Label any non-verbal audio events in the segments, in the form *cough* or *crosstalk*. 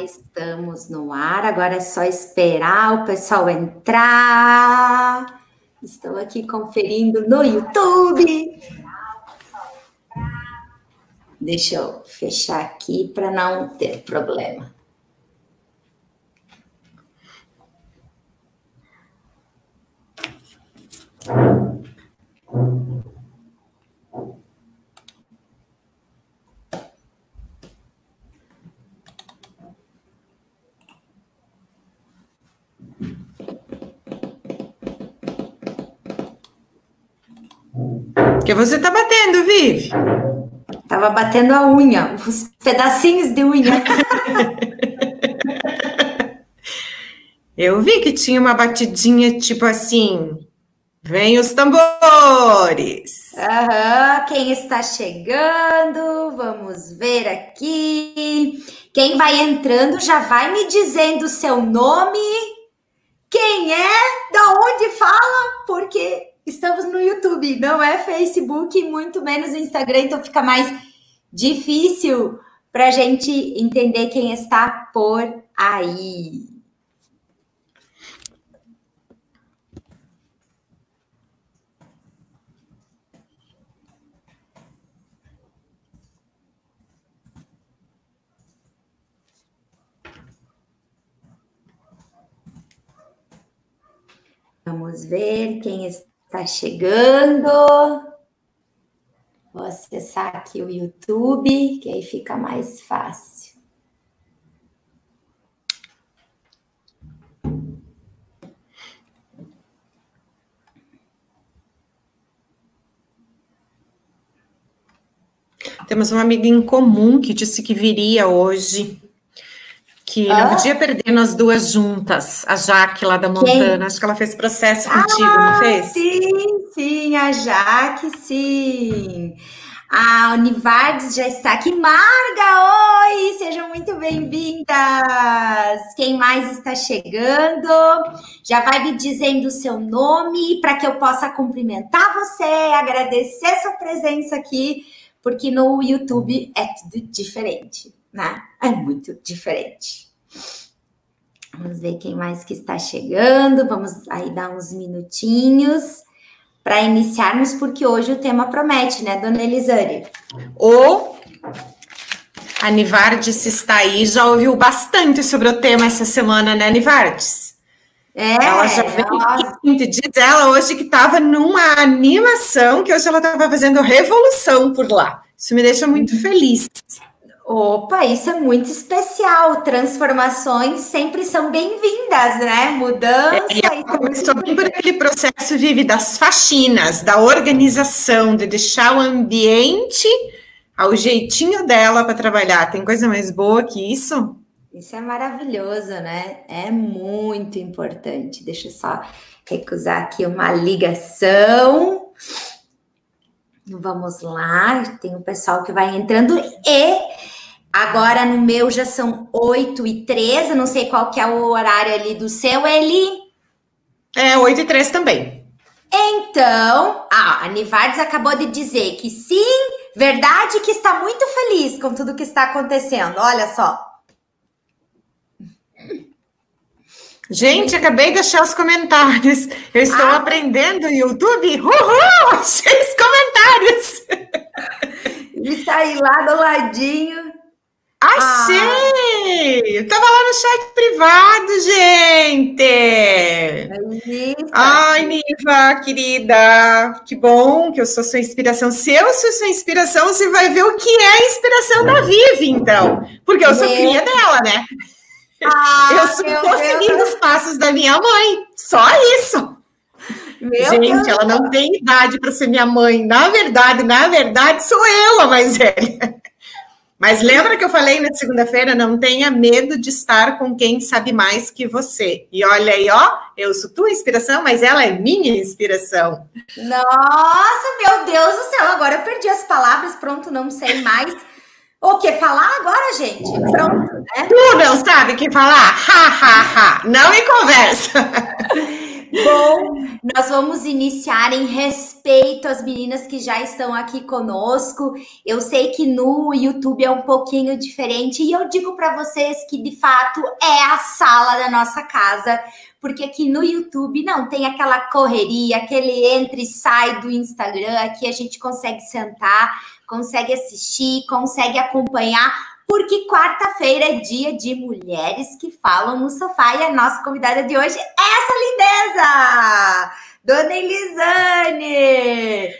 estamos no ar, agora é só esperar o pessoal entrar. Estou aqui conferindo no YouTube. Deixa eu fechar aqui para não ter problema. Que você tá batendo, Vivi? Tava batendo a unha, os pedacinhos de unha. *laughs* Eu vi que tinha uma batidinha tipo assim. Vem os tambores! Aham, quem está chegando? Vamos ver aqui. Quem vai entrando já vai me dizendo o seu nome, quem é, da onde fala, porque estamos no YouTube, não é Facebook, muito menos Instagram, então fica mais difícil para a gente entender quem está por aí. Vamos ver quem está Está chegando. Vou acessar aqui o YouTube, que aí fica mais fácil. Temos uma amiga em comum que disse que viria hoje que ah? não podia perder nós duas juntas, a Jaque lá da Montana. Quem? Acho que ela fez processo ah, contigo, não fez? Sim, sim, a Jaque, sim. A Univardes já está aqui. Marga, oi! Sejam muito bem-vindas! Quem mais está chegando? Já vai me dizendo o seu nome para que eu possa cumprimentar você, agradecer sua presença aqui, porque no YouTube é tudo diferente né? É muito diferente. Vamos ver quem mais que está chegando. Vamos aí dar uns minutinhos para iniciarmos, porque hoje o tema promete, né, dona Elisane? O Anivardes está aí, já ouviu bastante sobre o tema essa semana, né, Anivardes? É, ela já veio ela... diz ela hoje que estava numa animação, que hoje ela estava fazendo revolução por lá. Isso me deixa muito feliz. Opa, isso é muito especial. Transformações sempre são bem-vindas, né? Mudança. É, começou bem por aquele processo vive das faxinas, da organização, de deixar o ambiente ao jeitinho dela para trabalhar. Tem coisa mais boa que isso? Isso é maravilhoso, né? É muito importante. Deixa eu só recusar aqui uma ligação. Vamos lá, tem o pessoal que vai entrando e agora no meu já são 8 e 13, não sei qual que é o horário ali do seu, Eli. É, 8 e 13 também. Então, a Nivardes acabou de dizer que sim, verdade que está muito feliz com tudo que está acontecendo. Olha só. Gente, acabei de achar os comentários. Eu estou ah. aprendendo YouTube. Uhul! Achei os comentários. Está aí lá do ladinho. Achei! Ah. Eu tava lá no chat privado, gente! Isso. Ai, Niva, querida, que bom que eu sou sua inspiração. Se eu sou sua inspiração, você vai ver o que é a inspiração da Vivi, então. Porque eu sou Meu. cria dela, né? Ah, eu estou seguindo os passos da minha mãe. Só isso. Meu Gente, Deus ela não tem idade para ser minha mãe. Na verdade, na verdade, sou eu a mais velha. Mas lembra que eu falei na segunda-feira? Não tenha medo de estar com quem sabe mais que você. E olha aí, ó, eu sou tua inspiração, mas ela é minha inspiração. Nossa, meu Deus do céu, agora eu perdi as palavras, pronto, não sei mais. O que falar agora, gente? Pronto, né? Tu não sabe o que falar? Ha, ha, ha. Não me conversa. *laughs* Bom, *laughs* nós vamos iniciar em respeito às meninas que já estão aqui conosco. Eu sei que no YouTube é um pouquinho diferente e eu digo para vocês que de fato é a sala da nossa casa, porque aqui no YouTube não tem aquela correria, aquele entra e sai do Instagram, aqui a gente consegue sentar, consegue assistir, consegue acompanhar porque quarta-feira é dia de mulheres que falam no sofá e a nossa convidada de hoje é essa lindeza! Dona Elisane!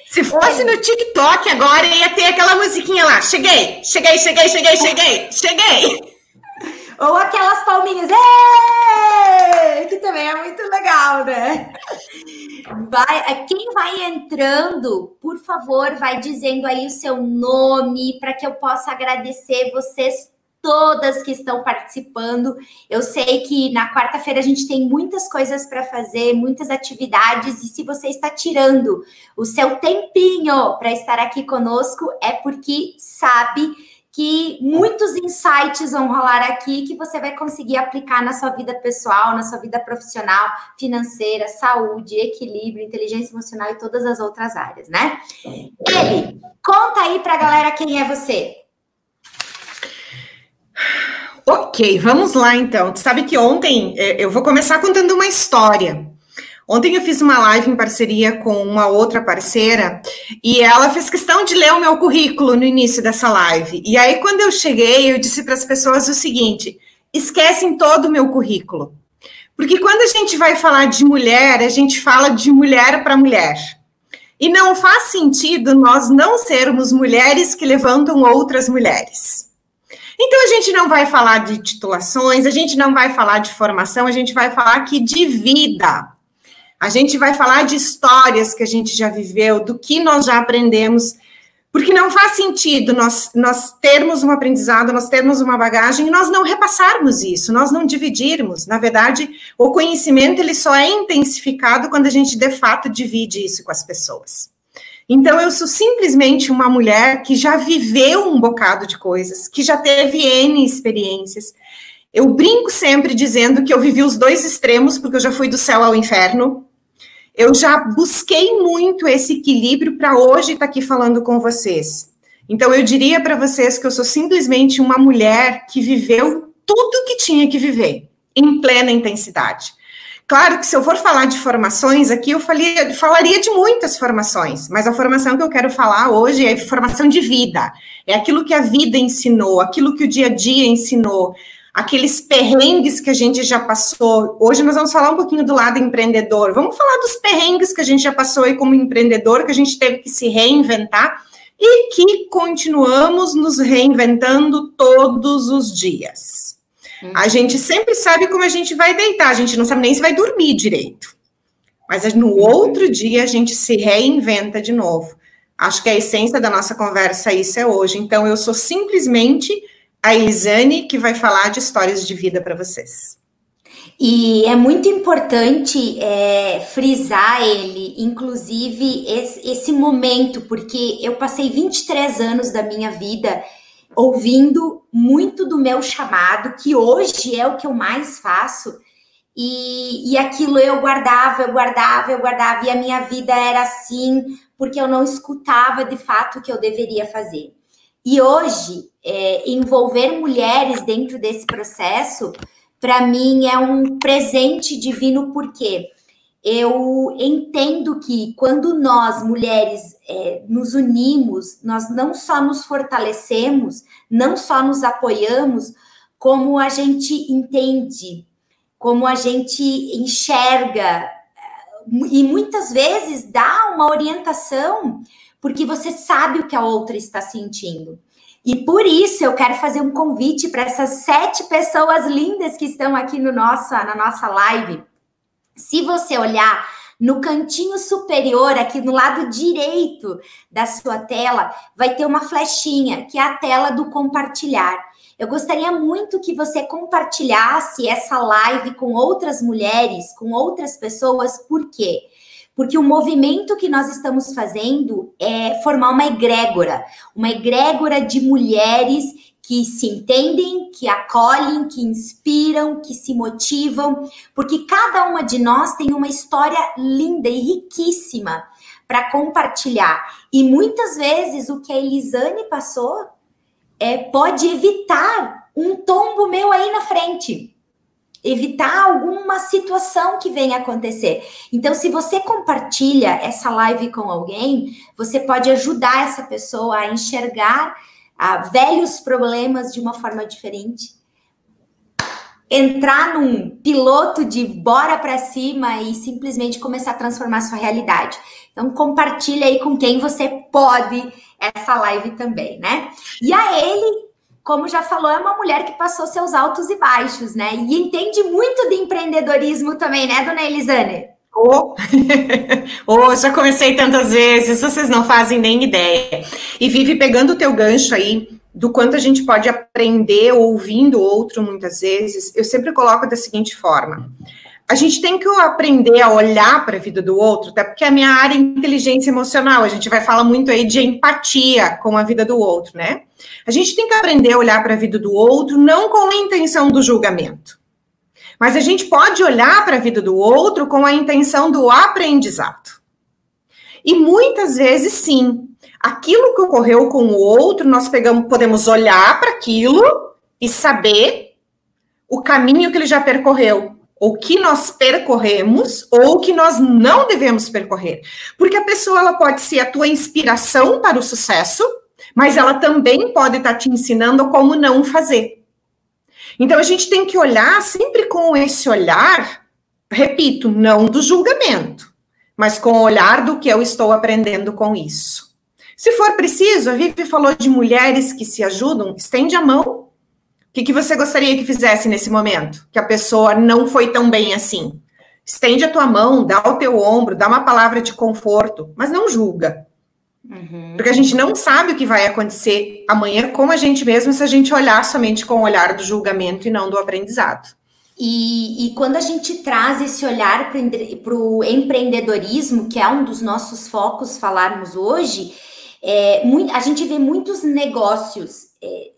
Se fosse Oi. no TikTok agora, ia ter aquela musiquinha lá. Cheguei, cheguei, cheguei, cheguei, cheguei, cheguei. Ou aquelas palminhas, Ei! que também é muito legal, né? Vai, quem vai entrando, por favor, vai dizendo aí o seu nome para que eu possa agradecer vocês todas que estão participando. Eu sei que na quarta-feira a gente tem muitas coisas para fazer, muitas atividades, e se você está tirando o seu tempinho para estar aqui conosco, é porque sabe que muitos insights vão rolar aqui que você vai conseguir aplicar na sua vida pessoal, na sua vida profissional, financeira, saúde, equilíbrio, inteligência emocional e todas as outras áreas, né? Ele, conta aí para a galera quem é você. Ok, vamos lá então. Tu sabe que ontem é, eu vou começar contando uma história. Ontem eu fiz uma live em parceria com uma outra parceira e ela fez questão de ler o meu currículo no início dessa live. E aí, quando eu cheguei, eu disse para as pessoas o seguinte: esquecem todo o meu currículo. Porque quando a gente vai falar de mulher, a gente fala de mulher para mulher. E não faz sentido nós não sermos mulheres que levantam outras mulheres. Então a gente não vai falar de titulações, a gente não vai falar de formação, a gente vai falar aqui de vida. A gente vai falar de histórias que a gente já viveu, do que nós já aprendemos, porque não faz sentido nós, nós termos um aprendizado, nós termos uma bagagem e nós não repassarmos isso, nós não dividirmos. Na verdade, o conhecimento ele só é intensificado quando a gente de fato divide isso com as pessoas. Então, eu sou simplesmente uma mulher que já viveu um bocado de coisas, que já teve N experiências. Eu brinco sempre dizendo que eu vivi os dois extremos, porque eu já fui do céu ao inferno, eu já busquei muito esse equilíbrio para hoje estar tá aqui falando com vocês. Então, eu diria para vocês que eu sou simplesmente uma mulher que viveu tudo que tinha que viver, em plena intensidade. Claro que se eu for falar de formações aqui, eu falaria, falaria de muitas formações, mas a formação que eu quero falar hoje é formação de vida. É aquilo que a vida ensinou, aquilo que o dia a dia ensinou, aqueles perrengues que a gente já passou. Hoje nós vamos falar um pouquinho do lado empreendedor. Vamos falar dos perrengues que a gente já passou aí como empreendedor, que a gente teve que se reinventar e que continuamos nos reinventando todos os dias. Uhum. A gente sempre sabe como a gente vai deitar, a gente não sabe nem se vai dormir direito. Mas no outro dia a gente se reinventa de novo. Acho que a essência da nossa conversa isso é hoje. Então eu sou simplesmente a Elisane, que vai falar de histórias de vida para vocês. E é muito importante é, frisar ele, inclusive, esse, esse, momento, porque eu passei 23 anos da minha vida ouvindo muito do meu chamado, que hoje é o que eu mais faço, e, e aquilo eu guardava, eu guardava, eu guardava, e a minha vida era assim, porque eu não escutava de fato o que eu deveria fazer. E hoje, é, envolver mulheres dentro desse processo, para mim é um presente divino, porque eu entendo que quando nós, mulheres, é, nos unimos, nós não só nos fortalecemos, não só nos apoiamos, como a gente entende, como a gente enxerga, e muitas vezes dá uma orientação, porque você sabe o que a outra está sentindo. E por isso eu quero fazer um convite para essas sete pessoas lindas que estão aqui no nossa, na nossa live. Se você olhar no cantinho superior, aqui no lado direito da sua tela, vai ter uma flechinha, que é a tela do compartilhar. Eu gostaria muito que você compartilhasse essa live com outras mulheres, com outras pessoas, por quê? Porque o movimento que nós estamos fazendo é formar uma egrégora, uma egrégora de mulheres que se entendem, que acolhem, que inspiram, que se motivam, porque cada uma de nós tem uma história linda e riquíssima para compartilhar. E muitas vezes o que a Elisane passou é, pode evitar um tombo meu aí na frente. Evitar alguma situação que venha acontecer. Então, se você compartilha essa live com alguém, você pode ajudar essa pessoa a enxergar ah, velhos problemas de uma forma diferente entrar num piloto de bora para cima e simplesmente começar a transformar sua realidade. Então compartilha aí com quem você pode essa live também, né? E a ele, como já falou, é uma mulher que passou seus altos e baixos, né? E entende muito de empreendedorismo também, né, dona Elisane? Oh. *laughs* oh, já comecei tantas vezes, vocês não fazem nem ideia. E vive pegando o teu gancho aí do quanto a gente pode aprender ouvindo outro muitas vezes, eu sempre coloco da seguinte forma: a gente tem que aprender a olhar para a vida do outro, até porque a minha área é inteligência emocional, a gente vai falar muito aí de empatia com a vida do outro, né? A gente tem que aprender a olhar para a vida do outro não com a intenção do julgamento, mas a gente pode olhar para a vida do outro com a intenção do aprendizado. E muitas vezes sim, aquilo que ocorreu com o outro, nós pegamos, podemos olhar para aquilo e saber o caminho que ele já percorreu, ou que nós percorremos, ou que nós não devemos percorrer. Porque a pessoa ela pode ser a tua inspiração para o sucesso, mas ela também pode estar tá te ensinando como não fazer. Então a gente tem que olhar sempre com esse olhar, repito, não do julgamento, mas com o olhar do que eu estou aprendendo com isso. Se for preciso, a Vivi falou de mulheres que se ajudam, estende a mão. O que, que você gostaria que fizesse nesse momento? Que a pessoa não foi tão bem assim. Estende a tua mão, dá o teu ombro, dá uma palavra de conforto, mas não julga. Uhum. Porque a gente não sabe o que vai acontecer amanhã com a gente mesmo se a gente olhar somente com o olhar do julgamento e não do aprendizado. E, e, quando a gente traz esse olhar para o empreendedorismo, que é um dos nossos focos falarmos hoje, é, muito, a gente vê muitos negócios é,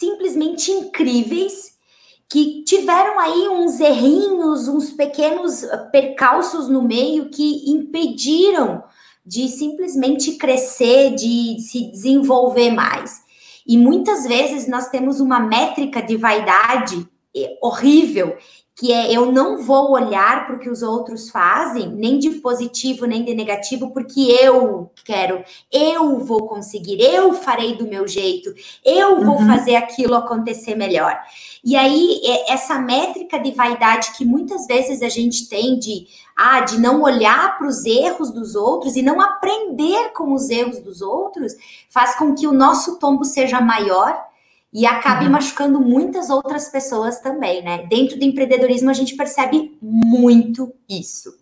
simplesmente incríveis que tiveram aí uns errinhos, uns pequenos percalços no meio que impediram de simplesmente crescer, de se desenvolver mais. E muitas vezes nós temos uma métrica de vaidade é, horrível que é eu não vou olhar para o que os outros fazem, nem de positivo, nem de negativo, porque eu quero, eu vou conseguir, eu farei do meu jeito, eu vou uhum. fazer aquilo acontecer melhor. E aí, é, essa métrica de vaidade que muitas vezes a gente tem de, ah, de não olhar para os erros dos outros e não aprender com os erros dos outros, faz com que o nosso tombo seja maior e acabe uhum. machucando muitas outras pessoas também, né? Dentro do empreendedorismo a gente percebe muito isso.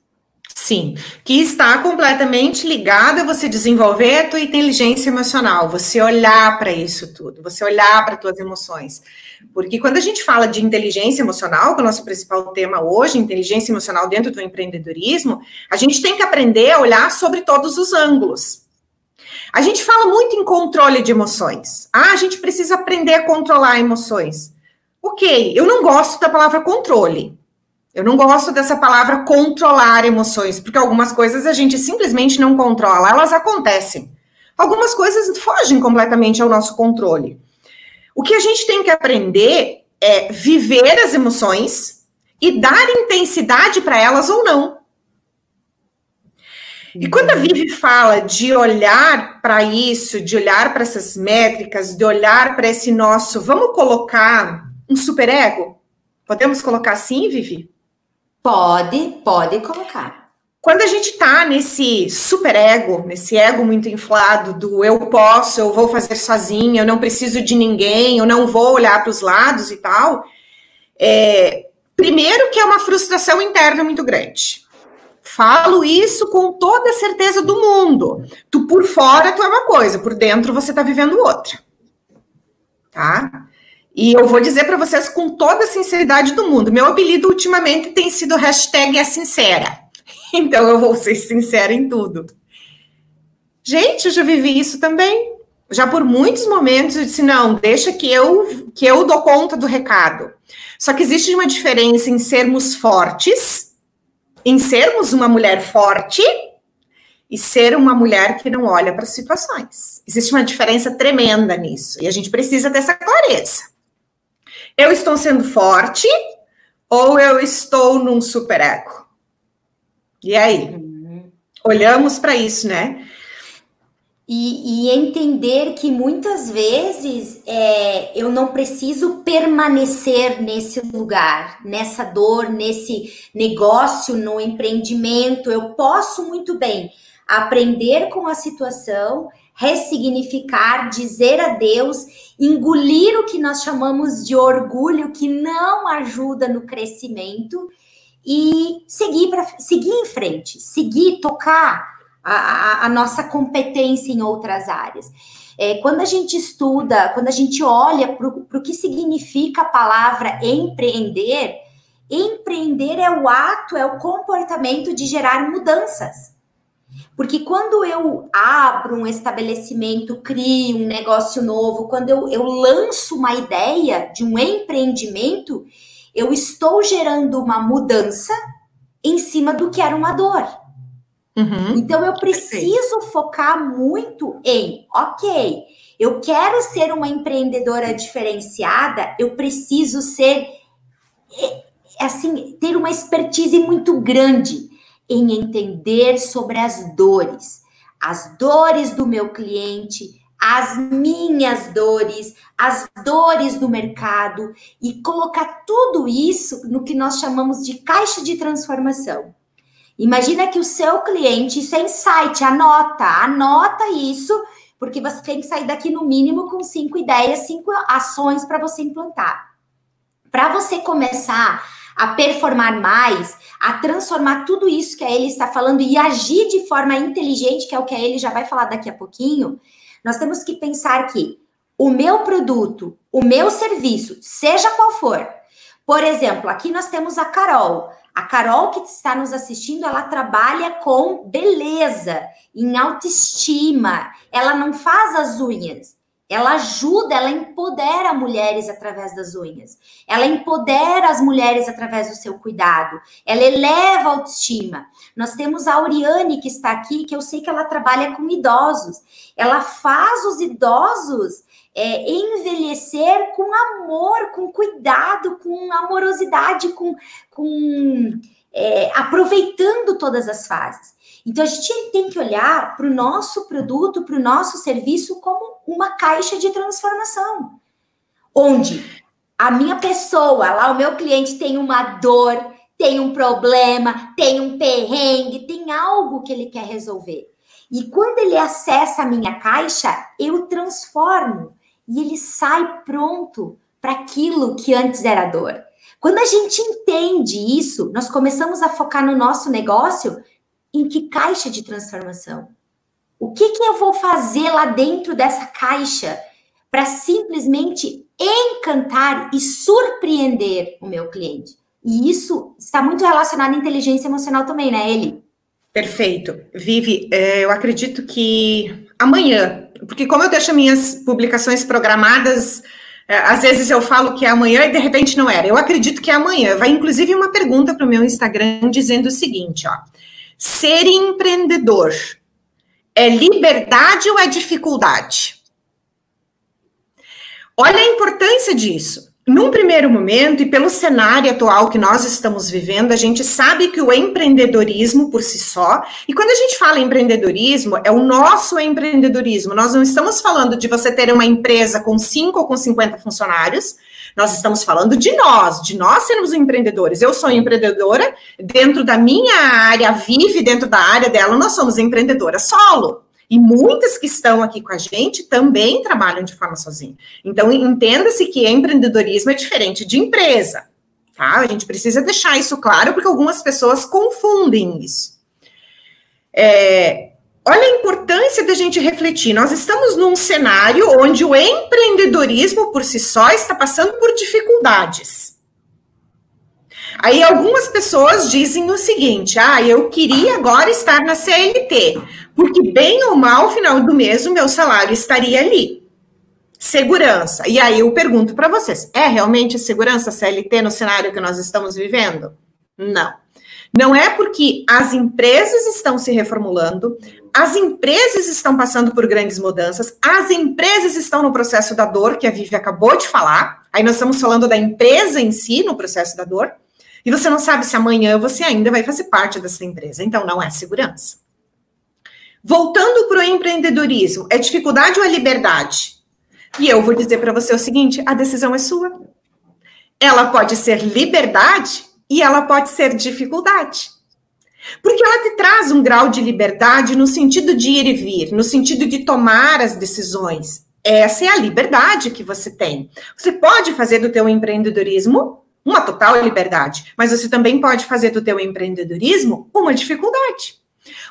Sim, que está completamente ligado a você desenvolver a tua inteligência emocional, você olhar para isso tudo, você olhar para tuas emoções. Porque quando a gente fala de inteligência emocional, que é o nosso principal tema hoje, inteligência emocional dentro do empreendedorismo, a gente tem que aprender a olhar sobre todos os ângulos. A gente fala muito em controle de emoções. Ah, a gente precisa aprender a controlar emoções. Ok, eu não gosto da palavra controle. Eu não gosto dessa palavra controlar emoções, porque algumas coisas a gente simplesmente não controla, elas acontecem. Algumas coisas fogem completamente ao nosso controle. O que a gente tem que aprender é viver as emoções e dar intensidade para elas ou não. E quando a Vivi fala de olhar para isso, de olhar para essas métricas, de olhar para esse nosso, vamos colocar um superego? Podemos colocar assim, Vivi? Pode, pode colocar. Quando a gente está nesse superego, nesse ego muito inflado do eu posso, eu vou fazer sozinha, eu não preciso de ninguém, eu não vou olhar para os lados e tal, é, primeiro que é uma frustração interna muito grande. Falo isso com toda a certeza do mundo. Tu por fora tu é uma coisa, por dentro você tá vivendo outra. Tá? E eu vou dizer para vocês com toda a sinceridade do mundo. Meu apelido ultimamente tem sido hashtag é sincera. *laughs* Então eu vou ser sincera em tudo. Gente, eu já vivi isso também. já por muitos momentos eu disse não, deixa que eu que eu dou conta do recado. Só que existe uma diferença em sermos fortes, em sermos uma mulher forte e ser uma mulher que não olha para as situações. Existe uma diferença tremenda nisso e a gente precisa dessa clareza. Eu estou sendo forte ou eu estou num super ego? E aí? Uhum. Olhamos para isso, né? E, e, entender que muitas vezes é, eu não preciso permanecer nesse lugar, nessa dor, nesse negócio, no empreendimento. Eu posso muito bem aprender com a situação, ressignificar, dizer adeus, engolir o que nós chamamos de orgulho, que não ajuda no crescimento, e seguir, pra, seguir em frente, seguir, tocar a, a, nossa competência em outras áreas. É, quando a gente estuda, quando a gente olha para o que significa a palavra empreender, empreender é o ato, é o comportamento de gerar mudanças. Porque quando eu abro um estabelecimento, crio um negócio novo, quando eu, eu lanço uma ideia de um empreendimento, eu estou gerando uma mudança em cima do que era uma dor. Uhum. Então eu preciso Perfeito. focar muito em, ok, eu quero ser uma empreendedora diferenciada, eu preciso ser assim, ter uma expertise muito grande em entender sobre as dores, as dores do meu cliente, as minhas dores, as dores do mercado e colocar tudo isso no que nós chamamos de caixa de transformação. Imagina que o seu cliente, isso é insight, anota, anota isso, porque você tem que sair daqui no mínimo com cinco ideias, cinco ações para você implantar. Para você começar a performar mais, a transformar tudo isso que a ele está falando e agir de forma inteligente, que é o que a ele já vai falar daqui a pouquinho, nós temos que pensar que o meu produto, o meu serviço, seja qual for, por exemplo, aqui nós temos a Carol. A Carol que está nos assistindo, ela trabalha com beleza, em autoestima. Ela não faz as unhas. Ela ajuda, ela empodera mulheres através das unhas. Ela empodera as mulheres através do seu cuidado. Ela eleva a autoestima. Nós temos a Auriane que está aqui, que eu sei que ela trabalha com idosos. Ela faz os idosos é, envelhecer com amor, com cuidado, com amorosidade, com, com é, aproveitando todas as fases. Então a gente tem que olhar para o nosso produto, para o nosso serviço como uma caixa de transformação, onde a minha pessoa, lá o meu cliente tem uma dor, tem um problema, tem um perrengue, tem algo que ele quer resolver. E quando ele acessa a minha caixa, eu transformo e ele sai pronto para aquilo que antes era dor. Quando a gente entende isso, nós começamos a focar no nosso negócio em que caixa de transformação. O que, que eu vou fazer lá dentro dessa caixa para simplesmente encantar e surpreender o meu cliente? E isso está muito relacionado à inteligência emocional também, né, Eli? Perfeito. Vivi, é, eu acredito que amanhã porque como eu deixo minhas publicações programadas, é, às vezes eu falo que é amanhã e de repente não era. Eu acredito que é amanhã. Vai inclusive uma pergunta para o meu Instagram dizendo o seguinte, ó. Ser empreendedor é liberdade ou é dificuldade? Olha a importância disso. Num primeiro momento, e pelo cenário atual que nós estamos vivendo, a gente sabe que o empreendedorismo por si só, e quando a gente fala empreendedorismo, é o nosso empreendedorismo. Nós não estamos falando de você ter uma empresa com 5 ou com 50 funcionários, nós estamos falando de nós, de nós sermos empreendedores. Eu sou empreendedora, dentro da minha área, vive dentro da área dela, nós somos empreendedora solo. E muitas que estão aqui com a gente também trabalham de forma sozinha. Então, entenda-se que empreendedorismo é diferente de empresa. Tá? A gente precisa deixar isso claro, porque algumas pessoas confundem isso. É, olha a importância da gente refletir. Nós estamos num cenário onde o empreendedorismo por si só está passando por dificuldades. Aí algumas pessoas dizem o seguinte: ah, eu queria agora estar na CLT, Porque, bem ou mal, ao final do mês, o meu salário estaria ali. Segurança. E aí eu pergunto para vocês: é realmente segurança CLT no cenário que nós estamos vivendo? Não. Não é porque as empresas estão se reformulando, as empresas estão passando por grandes mudanças, as empresas estão no processo da dor, que a Vivi acabou de falar. Aí nós estamos falando da empresa em si no processo da dor. E você não sabe se amanhã você ainda vai fazer parte dessa empresa. Então, não é segurança. Voltando para o empreendedorismo, é dificuldade ou é liberdade? E eu vou dizer para você o seguinte: a decisão é sua. Ela pode ser liberdade e ela pode ser dificuldade. Porque ela te traz um grau de liberdade no sentido de ir e vir, no sentido de tomar as decisões. Essa é a liberdade que você tem. Você pode fazer do teu empreendedorismo uma total liberdade, mas você também pode fazer do teu empreendedorismo uma dificuldade.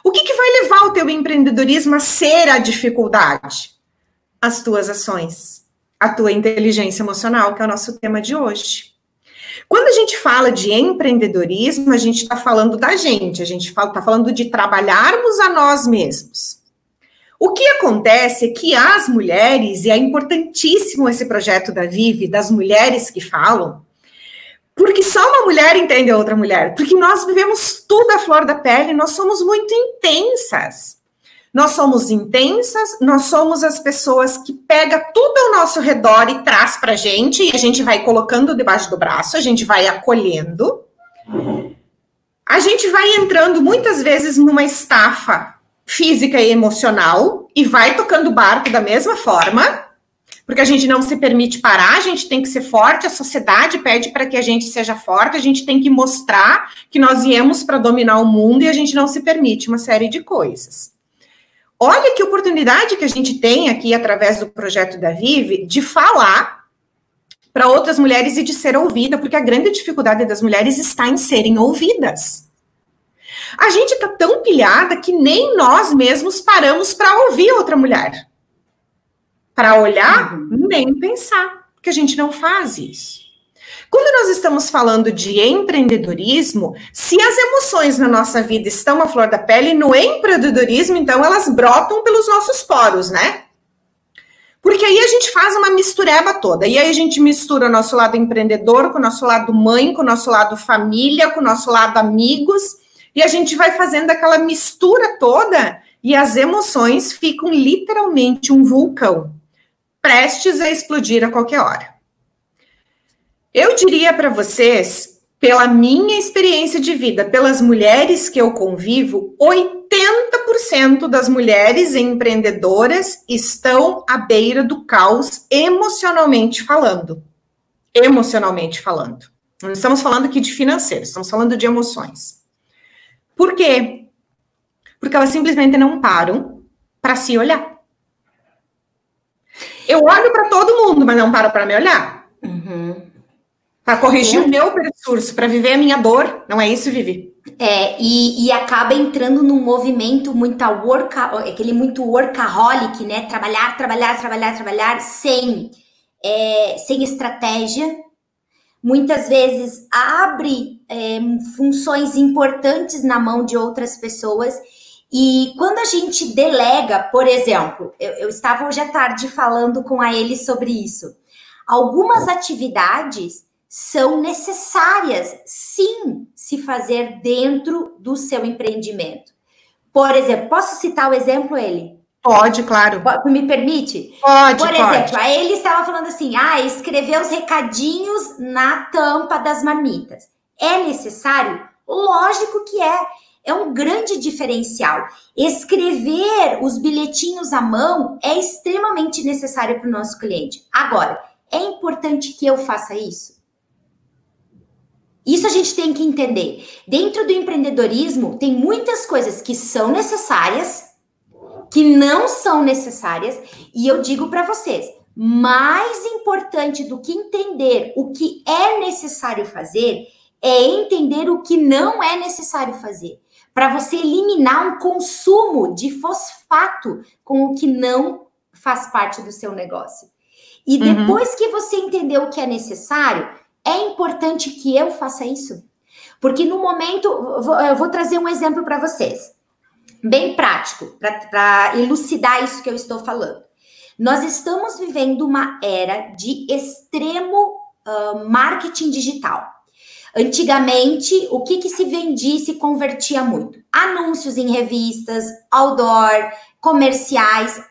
O que, que vai levar o teu empreendedorismo a ser a dificuldade? As tuas ações, a tua inteligência emocional, que é o nosso tema de hoje. Quando a gente fala de empreendedorismo, a gente está falando da gente, a gente está falando de trabalharmos a nós mesmos. O que acontece é que as mulheres, e é importantíssimo esse projeto da Vive, das mulheres que falam, porque só uma mulher entende a outra mulher, porque nós vivemos tudo à flor da pele, nós somos muito intensas. Nós somos intensas, nós somos as pessoas que pega tudo ao nosso redor e traz para gente, e a gente vai colocando debaixo do braço, a gente vai acolhendo. A gente vai entrando muitas vezes numa estafa física e emocional e vai tocando o barco da mesma forma, porque a gente não se permite parar, a gente tem que ser forte, a sociedade pede para que a gente seja forte, a gente tem que mostrar que nós viemos para dominar o mundo e a gente não se permite uma série de coisas. Olha que oportunidade que a gente tem aqui através do projeto da Vive de falar para outras mulheres e de ser ouvida, porque a grande dificuldade das mulheres está em serem ouvidas. A gente está tão pilhada que nem nós mesmos paramos para ouvir outra mulher. Para olhar, uhum. nem pensar, porque a gente não faz isso. Quando nós estamos falando de empreendedorismo, se as emoções na nossa vida estão à flor da pele, no empreendedorismo, então elas brotam pelos nossos poros, né? Porque aí a gente faz uma mistureba toda. E aí a gente mistura o nosso lado empreendedor com o nosso lado mãe, com o nosso lado família, com o nosso lado amigos. E a gente vai fazendo aquela mistura toda e as emoções ficam literalmente um vulcão, prestes a explodir a qualquer hora. Eu diria para vocês, pela minha experiência de vida, pelas mulheres que eu convivo, 80% das mulheres empreendedoras estão à beira do caos emocionalmente falando. Emocionalmente falando. Não estamos falando aqui de financeiro, estamos falando de emoções. Por quê? Porque elas simplesmente não param para se olhar. Eu olho para todo mundo, mas não paro para me olhar. Uhum para corrigir é. o meu percurso, para viver a minha dor. Não é isso, Vivi? É, e, e acaba entrando num movimento muito worka, aquele muito workaholic, né? Trabalhar, trabalhar, trabalhar, trabalhar, sem, é, sem estratégia. Muitas vezes abre é, funções importantes na mão de outras pessoas. E quando a gente delega, por exemplo, eu, eu estava hoje à tarde falando com a ele sobre isso. Algumas atividades são necessárias, sim, se fazer dentro do seu empreendimento. Por exemplo, posso citar o exemplo ele? Pode, claro. Me permite? Pode, Por exemplo, pode. aí ele estava falando assim, ah, escrever os recadinhos na tampa das marmitas. É necessário? Lógico que é. É um grande diferencial. Escrever os bilhetinhos à mão é extremamente necessário para o nosso cliente. Agora, é importante que eu faça isso? Isso a gente tem que entender. Dentro do empreendedorismo, tem muitas coisas que são necessárias, que não são necessárias, e eu digo para vocês, mais importante do que entender o que é necessário fazer é entender o que não é necessário fazer, para você eliminar um consumo de fosfato com o que não faz parte do seu negócio. E uhum. depois uhum. que você entender o que é necessário, é importante que eu faça isso? Porque no momento, eu vou trazer um exemplo para vocês. bem prático para elucidar isso que eu estou falando. Nós estamos vivendo uma era de extremo uh, marketing digital. Antigamente, o que, que se vendia e se convertia muito? Anúncios em revistas, outdoor, comerciais,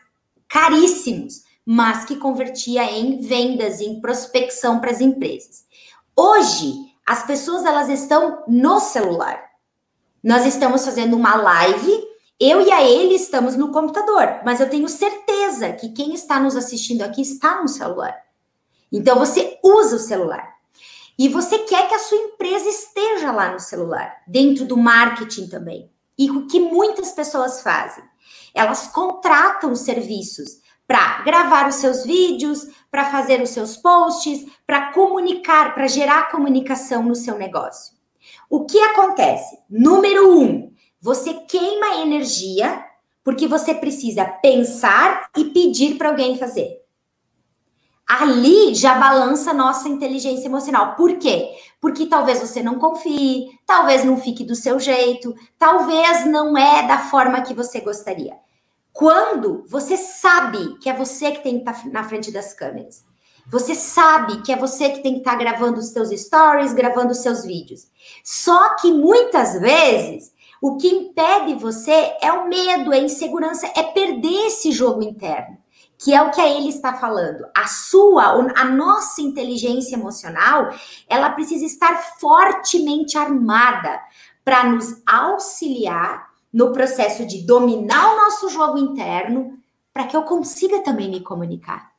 caríssimos, mas que convertia em vendas, em prospecção para as empresas. Hoje, as pessoas elas estão no celular. Nós estamos fazendo uma live, eu e a ele estamos no computador, mas eu tenho certeza que quem está nos assistindo aqui está no celular. Então você usa o celular. E você quer que a sua empresa esteja lá no celular, dentro do marketing também. E o que muitas pessoas fazem? Elas contratam serviços para gravar os seus vídeos, para fazer os seus posts, para comunicar, para gerar comunicação no seu negócio. O que acontece? Número um, você queima energia porque você precisa pensar e pedir para alguém fazer. Ali já balança a nossa inteligência emocional. Por quê? Porque talvez você não confie, talvez não fique do seu jeito, talvez não é da forma que você gostaria. Quando você sabe que é você que tem que estar tá na frente das câmeras, você sabe que é você que tem que estar tá gravando os seus stories, gravando os seus vídeos. Só que muitas vezes o que impede você é o medo, é a insegurança, é perder esse jogo interno, que é o que a ele está falando. A sua, a nossa inteligência emocional, ela precisa estar fortemente armada para nos auxiliar no processo de dominar o nosso jogo interno, para que eu consiga também me comunicar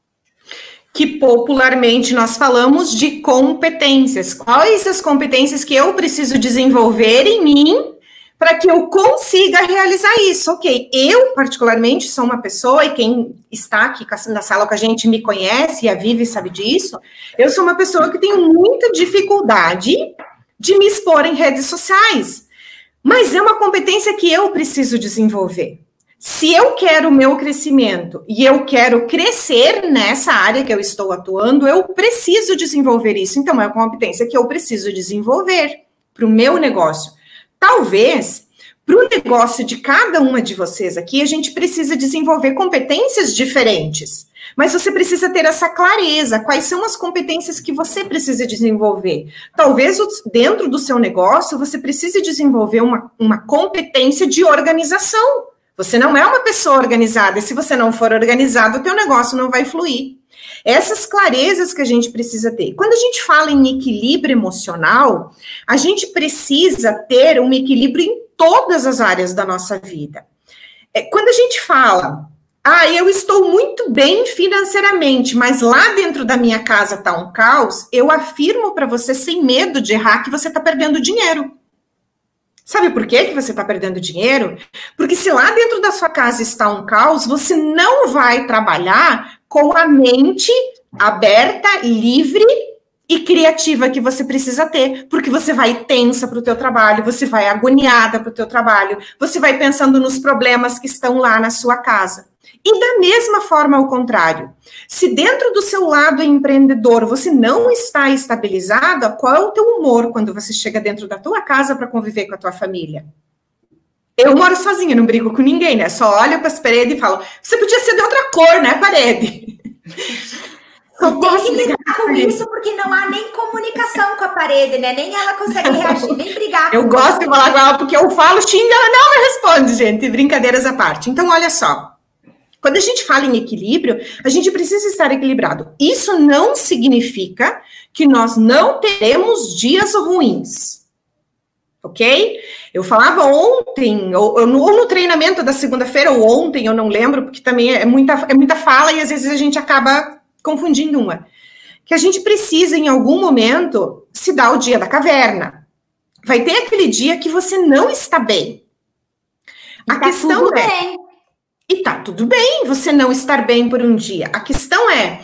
que popularmente nós falamos de competências. Quais as competências que eu preciso desenvolver em mim para que eu consiga realizar isso? Ok, eu particularmente sou uma pessoa, e quem está aqui na sala com a gente me conhece e a Vivi sabe disso, eu sou uma pessoa que tem muita dificuldade de me expor em redes sociais. Mas é uma competência que eu preciso desenvolver. Se eu quero o meu crescimento e eu quero crescer nessa área que eu estou atuando, eu preciso desenvolver isso. Então, é uma competência que eu preciso desenvolver para o meu negócio. Talvez para o negócio de cada uma de vocês aqui, a gente precisa desenvolver competências diferentes. Mas você precisa ter essa clareza, quais são as competências que você precisa desenvolver. Talvez dentro do seu negócio você precise desenvolver uma, uma competência de organização. Você não é uma pessoa organizada, e se você não for organizado, o teu negócio não vai fluir. Essas clarezas que a gente precisa ter. Quando a gente fala em equilíbrio emocional, a gente precisa ter um equilíbrio em todas as áreas da nossa vida. É, quando a gente fala, ah, eu estou muito bem financeiramente, mas lá dentro da minha casa está um caos, eu afirmo para você sem medo de errar que você está perdendo dinheiro. Sabe por que, que você está perdendo dinheiro? Porque se lá dentro da sua casa está um caos, você não vai trabalhar com a mente aberta, livre e criativa que você precisa ter, porque você vai tensa para o teu trabalho, você vai agoniada para o teu trabalho, você vai pensando nos problemas que estão lá na sua casa. E da mesma forma, ao contrário, se dentro do seu lado empreendedor você não está estabilizado, qual é o teu humor quando você chega dentro da tua casa para conviver com a tua família? Eu moro sozinha, não brigo com ninguém, né? Só olho para as paredes e falo: você podia ser de outra cor, né, parede? *laughs* Tem que lidar com isso porque não há nem comunicação com a parede, né? Nem ela consegue reagir, nem brigar. Eu gosto de falar com ela porque eu falo, xinga, ela não me responde, gente. Brincadeiras à parte. Então, olha só. Quando a gente fala em equilíbrio, a gente precisa estar equilibrado. Isso não significa que nós não teremos dias ruins. Ok? Eu falava ontem, ou, ou, no, ou no, treinamento da segunda-feira, ou ontem, eu não lembro, porque também é muita, é muita fala e às vezes a gente acaba confundindo uma. Que a gente precisa, em algum momento, se dar o dia da caverna. Vai ter aquele dia que você não está bem. A tá questão é. Bem. E tá tudo bem você não estar bem por um dia. A questão é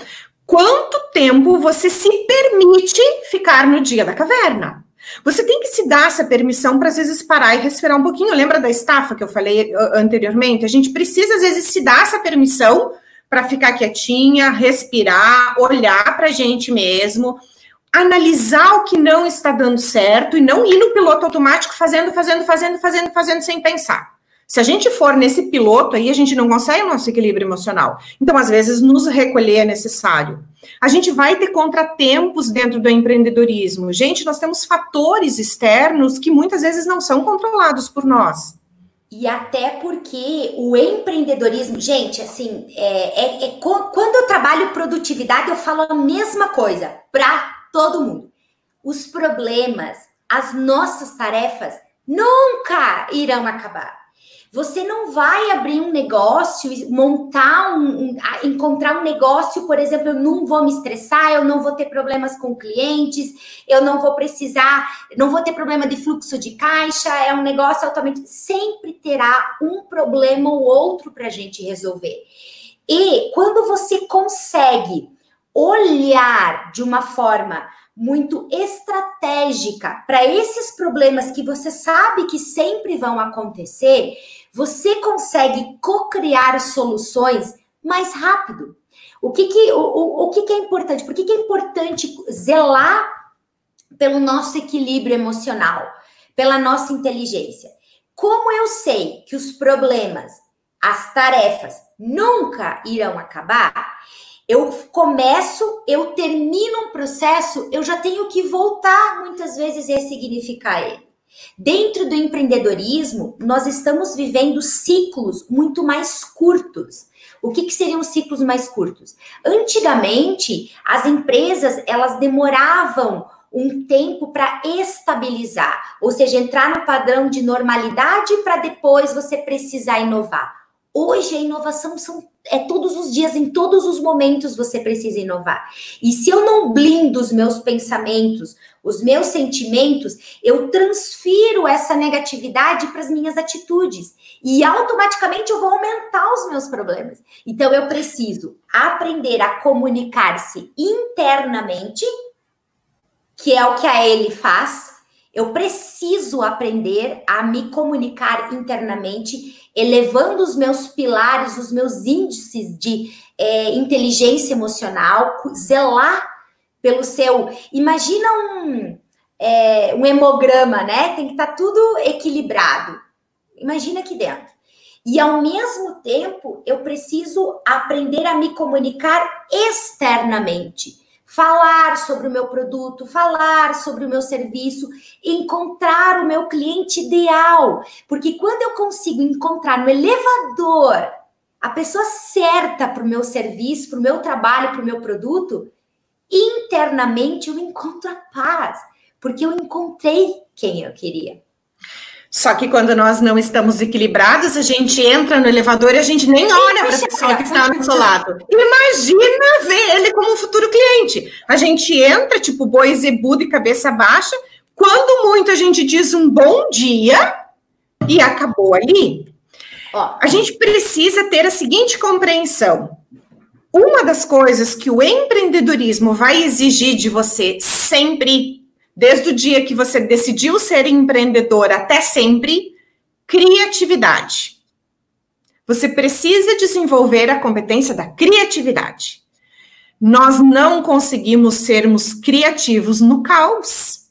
quanto tempo você se permite ficar no dia da caverna. Você tem que se dar essa permissão para às vezes parar e respirar um pouquinho. Lembra da estafa que eu falei anteriormente? A gente precisa às vezes se dar essa permissão para ficar quietinha, respirar, olhar para a gente mesmo, analisar o que não está dando certo e não ir no piloto automático fazendo, fazendo, fazendo, fazendo, fazendo sem pensar. Se a gente for nesse piloto aí, a gente não consegue o nosso equilíbrio emocional. Então, às vezes, nos recolher é necessário. A gente vai ter contratempos dentro do empreendedorismo. Gente, nós temos fatores externos que muitas vezes não são controlados por nós. E até porque o empreendedorismo, gente, assim, é, é, é, quando eu trabalho produtividade, eu falo a mesma coisa para todo mundo. Os problemas, as nossas tarefas nunca irão acabar. Você não vai abrir um negócio, montar um, um, encontrar um negócio, por exemplo, eu não vou me estressar, eu não vou ter problemas com clientes, eu não vou precisar, não vou ter problema de fluxo de caixa, é um negócio altamente. Sempre terá um problema ou outro para a gente resolver. E quando você consegue olhar de uma forma muito estratégica para esses problemas que você sabe que sempre vão acontecer, você consegue co-criar soluções mais rápido. O que, que, o, o, o que, que é importante? Por que, que é importante zelar pelo nosso equilíbrio emocional, pela nossa inteligência? Como eu sei que os problemas, as tarefas nunca irão acabar, eu começo, eu termino um processo, eu já tenho que voltar muitas vezes a ressignificar ele. Dentro do empreendedorismo, nós estamos vivendo ciclos muito mais curtos. O que, que seriam ciclos mais curtos? Antigamente, as empresas elas demoravam um tempo para estabilizar, ou seja, entrar no padrão de normalidade para depois você precisar inovar. Hoje a inovação são, é todos os dias, em todos os momentos você precisa inovar. E se eu não blindo os meus pensamentos, os meus sentimentos, eu transfiro essa negatividade para as minhas atitudes. E automaticamente eu vou aumentar os meus problemas. Então eu preciso aprender a comunicar-se internamente, que é o que a ele faz. Eu preciso aprender a me comunicar internamente elevando os meus pilares, os meus índices de é, inteligência emocional, zelar pelo seu. Imagina um, é, um hemograma, né? Tem que estar tá tudo equilibrado. Imagina aqui dentro. E ao mesmo tempo, eu preciso aprender a me comunicar externamente falar sobre o meu produto, falar sobre o meu serviço, encontrar o meu cliente ideal. Porque quando eu consigo encontrar no elevador a pessoa certa para o meu serviço, para o meu trabalho, para o meu produto, internamente eu encontro a paz, porque eu encontrei quem eu queria. Só que quando nós não estamos equilibrados, a gente entra no elevador e a gente nem olha para a pessoa que está ao nosso lado. Imagina ver ele como um futuro cliente. A gente entra, tipo, boi zebu de cabeça baixa. Quando muito, a gente diz um bom dia e acabou ali. Ó. A gente precisa ter a seguinte compreensão. Uma das coisas que o empreendedorismo vai exigir de você sempre desde o dia que você decidiu ser empreendedor até sempre, criatividade. Você precisa desenvolver a competência da criatividade. Nós não conseguimos sermos criativos no caos.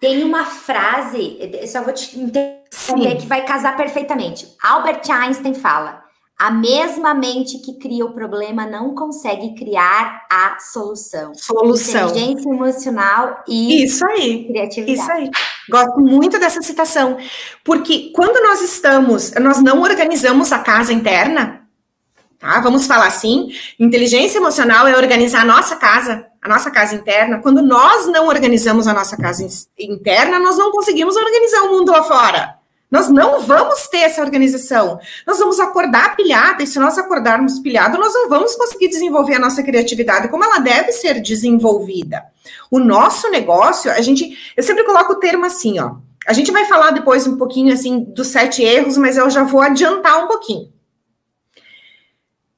Tem uma frase, só vou te entender que vai casar perfeitamente. Albert Einstein fala: a mesma mente que cria o problema não consegue criar a solução. Solução. Inteligência emocional e Isso aí. criatividade. Isso aí. Gosto muito dessa citação, porque quando nós estamos, nós não organizamos a casa interna, tá? Vamos falar assim, inteligência emocional é organizar a nossa casa, a nossa casa interna. Quando nós não organizamos a nossa casa interna, nós não conseguimos organizar o mundo lá fora. Nós não vamos ter essa organização. Nós vamos acordar pilhada, e se nós acordarmos pilhado, nós não vamos conseguir desenvolver a nossa criatividade como ela deve ser desenvolvida. O nosso negócio, a gente, eu sempre coloco o termo assim, ó. A gente vai falar depois um pouquinho assim dos sete erros, mas eu já vou adiantar um pouquinho.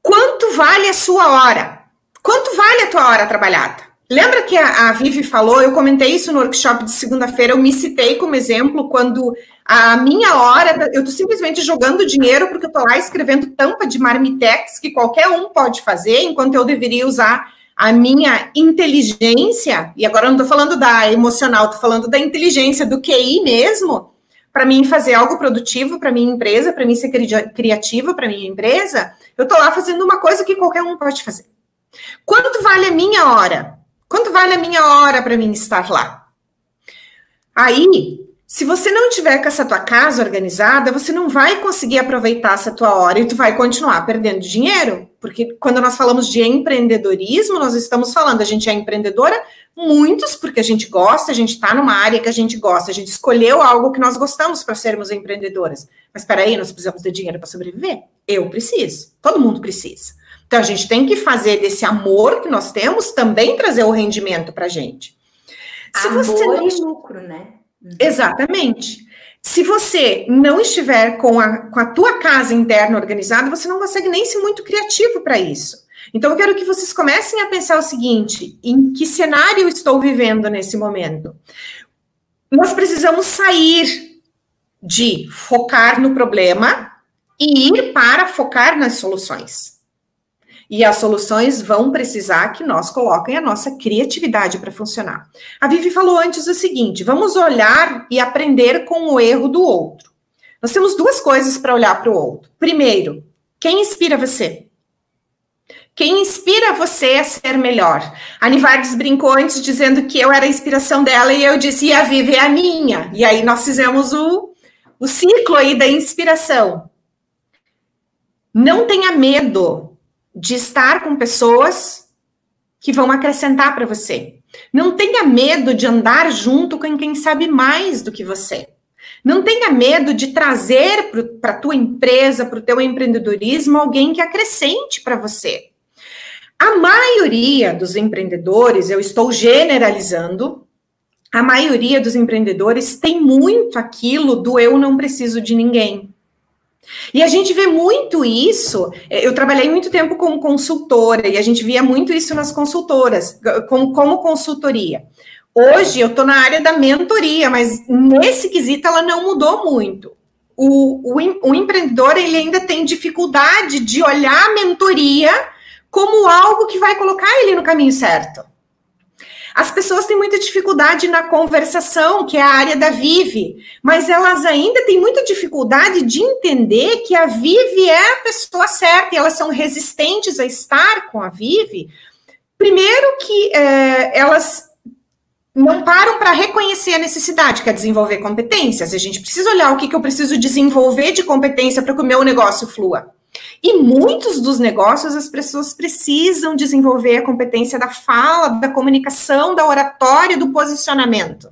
Quanto vale a sua hora? Quanto vale a tua hora trabalhada? Lembra que a, a Vivi falou, eu comentei isso no workshop de segunda-feira, eu me citei como exemplo quando a minha hora, eu tô simplesmente jogando dinheiro porque eu tô lá escrevendo tampa de marmitex que qualquer um pode fazer, enquanto eu deveria usar a minha inteligência, e agora eu não tô falando da emocional, tô falando da inteligência, do QI mesmo, para mim fazer algo produtivo para minha empresa, para mim ser criativa para minha empresa, eu estou lá fazendo uma coisa que qualquer um pode fazer. Quanto vale a minha hora? Quanto vale a minha hora para mim estar lá? Aí, se você não tiver com essa tua casa organizada, você não vai conseguir aproveitar essa tua hora e tu vai continuar perdendo dinheiro, porque quando nós falamos de empreendedorismo, nós estamos falando, a gente é empreendedora, muitos porque a gente gosta, a gente está numa área que a gente gosta, a gente escolheu algo que nós gostamos para sermos empreendedoras. Mas espera aí, nós precisamos de dinheiro para sobreviver? Eu preciso, todo mundo precisa. Então a gente tem que fazer desse amor que nós temos também trazer o rendimento para gente. Se amor você não... e lucro, né? Uhum. Exatamente. Se você não estiver com a, com a tua casa interna organizada, você não consegue nem ser muito criativo para isso. Então, eu quero que vocês comecem a pensar o seguinte: em que cenário estou vivendo nesse momento? Nós precisamos sair de focar no problema e ir para focar nas soluções. E as soluções vão precisar que nós coloquem a nossa criatividade para funcionar. A Vivi falou antes o seguinte: vamos olhar e aprender com o erro do outro. Nós temos duas coisas para olhar para o outro. Primeiro, quem inspira você? Quem inspira você a ser melhor? A Nivardes brincou antes dizendo que eu era a inspiração dela e eu disse, e a Vivi é a minha. E aí nós fizemos o, o ciclo aí da inspiração. Não tenha medo de estar com pessoas que vão acrescentar para você. Não tenha medo de andar junto com quem sabe mais do que você. Não tenha medo de trazer para a tua empresa, para o teu empreendedorismo, alguém que acrescente para você. A maioria dos empreendedores, eu estou generalizando, a maioria dos empreendedores tem muito aquilo do eu não preciso de ninguém. E a gente vê muito isso. É, eu trabalhei muito tempo como consultora e a gente via muito isso nas consultoras, como, como consultoria. Hoje eu estou na área da mentoria, mas nesse quesito ela não mudou muito. O, o, o empreendedor ele ainda tem dificuldade de olhar a mentoria como algo que vai colocar ele no caminho certo. As pessoas têm muita dificuldade na conversação, que é a área da Vive, mas elas ainda têm muita dificuldade de entender que a Vive é a pessoa certa e elas são resistentes a estar com a Vive. Primeiro que é, elas não param para reconhecer a necessidade, que é desenvolver competências. A gente precisa olhar o que, que eu preciso desenvolver de competência para que o meu negócio flua. E muitos dos negócios as pessoas precisam desenvolver a competência da fala, da comunicação, da oratória, do posicionamento.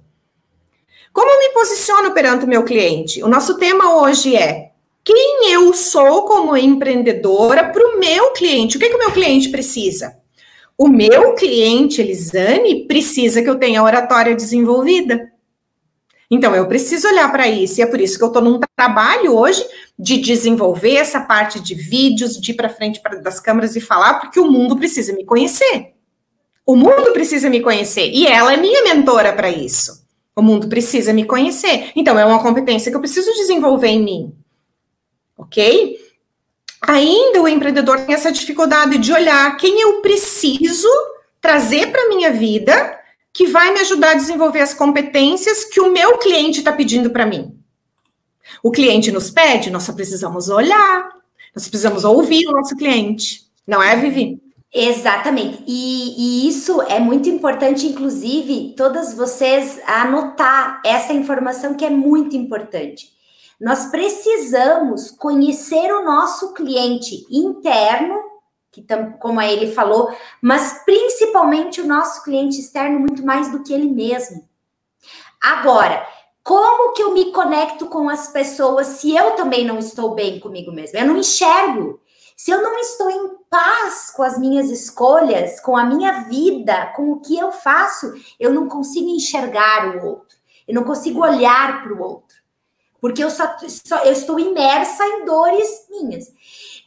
Como eu me posiciono perante o meu cliente? O nosso tema hoje é quem eu sou como empreendedora para o meu cliente. O que, que o meu cliente precisa? O meu cliente, Elisane, precisa que eu tenha oratória desenvolvida. Então, eu preciso olhar para isso, e é por isso que eu estou num trabalho hoje de desenvolver essa parte de vídeos, de ir para frente das câmeras e falar, porque o mundo precisa me conhecer. O mundo precisa me conhecer, e ela é minha mentora para isso. O mundo precisa me conhecer. Então, é uma competência que eu preciso desenvolver em mim. Ok? Ainda o empreendedor tem essa dificuldade de olhar quem eu preciso trazer para minha vida que vai me ajudar a desenvolver as competências que o meu cliente está pedindo para mim. O cliente nos pede, nós só precisamos olhar, nós precisamos ouvir o nosso cliente, não é, Vivi? Exatamente. E, e, isso é muito importante, inclusive, todas vocês anotar essa informação que é muito importante. Nós precisamos conhecer o nosso cliente interno que como ele falou, mas principalmente o nosso cliente externo muito mais do que ele mesmo. Agora, como que eu me conecto com as pessoas se eu também não estou bem comigo mesmo? Eu não enxergo. Se eu não estou em paz com as minhas escolhas, com a minha vida, com o que eu faço, eu não consigo enxergar o outro. Eu não consigo olhar para o outro. Porque eu só, só eu estou imersa em dores minhas.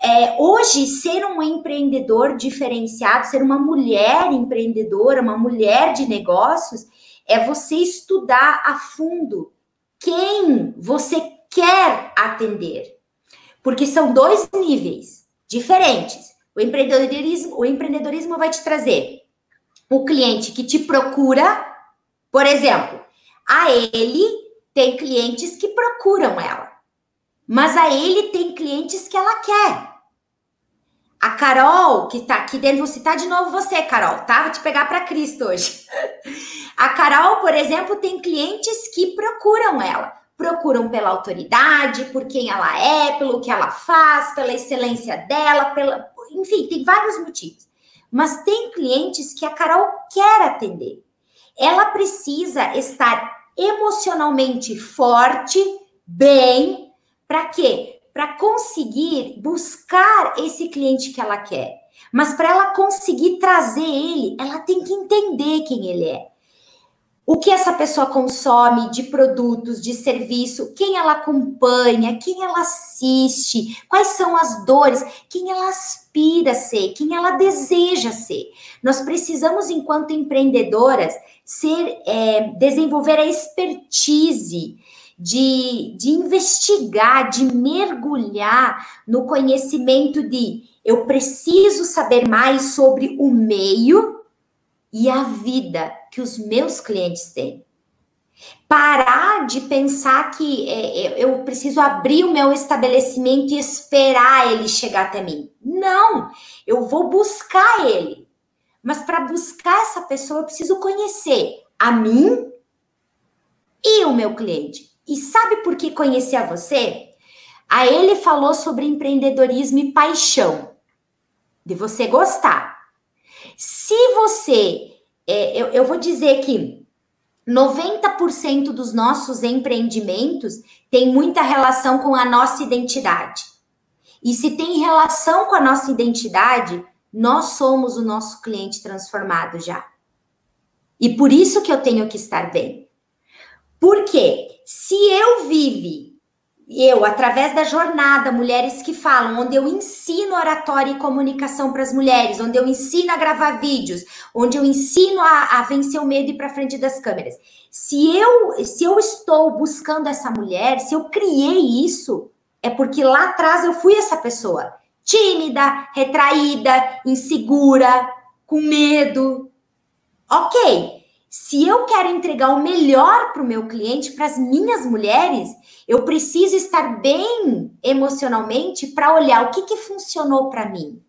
É, hoje, ser um empreendedor diferenciado, ser uma mulher empreendedora, uma mulher de negócios, é você estudar a fundo quem você quer atender. Porque são dois níveis diferentes. O empreendedorismo, o empreendedorismo vai te trazer o cliente que te procura, por exemplo, a ele tem clientes que procuram ela. Mas a ele tem clientes que ela quer. A Carol, que tá aqui dentro, vou citar de novo você, Carol, tá? Vou te pegar para Cristo hoje. *laughs* A Carol, por exemplo, tem clientes que procuram ela. Procuram pela autoridade, por quem ela é, pelo que ela faz, pela excelência dela, pela. Enfim, tem vários motivos. Mas tem clientes que a Carol quer atender. Ela precisa estar emocionalmente forte, bem, para quê? Para conseguir buscar esse cliente que ela quer. Mas para ela conseguir trazer ele, ela tem que entender quem ele é. O que essa pessoa consome de produtos, de serviço, quem ela acompanha, quem ela assiste, quais são as dores, quem ela aspira a ser, quem ela deseja ser. Nós precisamos, enquanto empreendedoras, ser, é, desenvolver a expertise de, de investigar, de mergulhar no conhecimento de eu preciso saber mais sobre o meio e a vida que os meus clientes têm. Parar de pensar que é, eu preciso abrir o meu estabelecimento e esperar ele chegar até mim. Não, eu vou buscar ele. Mas para buscar essa pessoa, eu preciso conhecer a mim e o meu cliente. E sabe por que conhecer a você? A ele falou sobre empreendedorismo e paixão, de você gostar. Se você, é, eu, eu vou dizer que 90% dos nossos empreendimentos tem muita relação com a nossa identidade. E se tem relação com a nossa identidade, nós somos o nosso cliente transformado já. E por isso que eu tenho que estar bem. Porque se eu vive, eu, através da jornada Mulheres que Falam, onde eu ensino oratória e comunicação para as mulheres, onde eu ensino a gravar vídeos, onde eu ensino a, a vencer o medo e para frente das câmeras. Se eu, se eu estou buscando essa mulher, se eu criei isso, é porque lá atrás eu fui essa pessoa tímida, retraída, insegura, com medo. Ok, se eu quero entregar o melhor para o meu cliente, para as minhas mulheres, eu preciso estar bem emocionalmente para olhar o que, que funcionou para mim,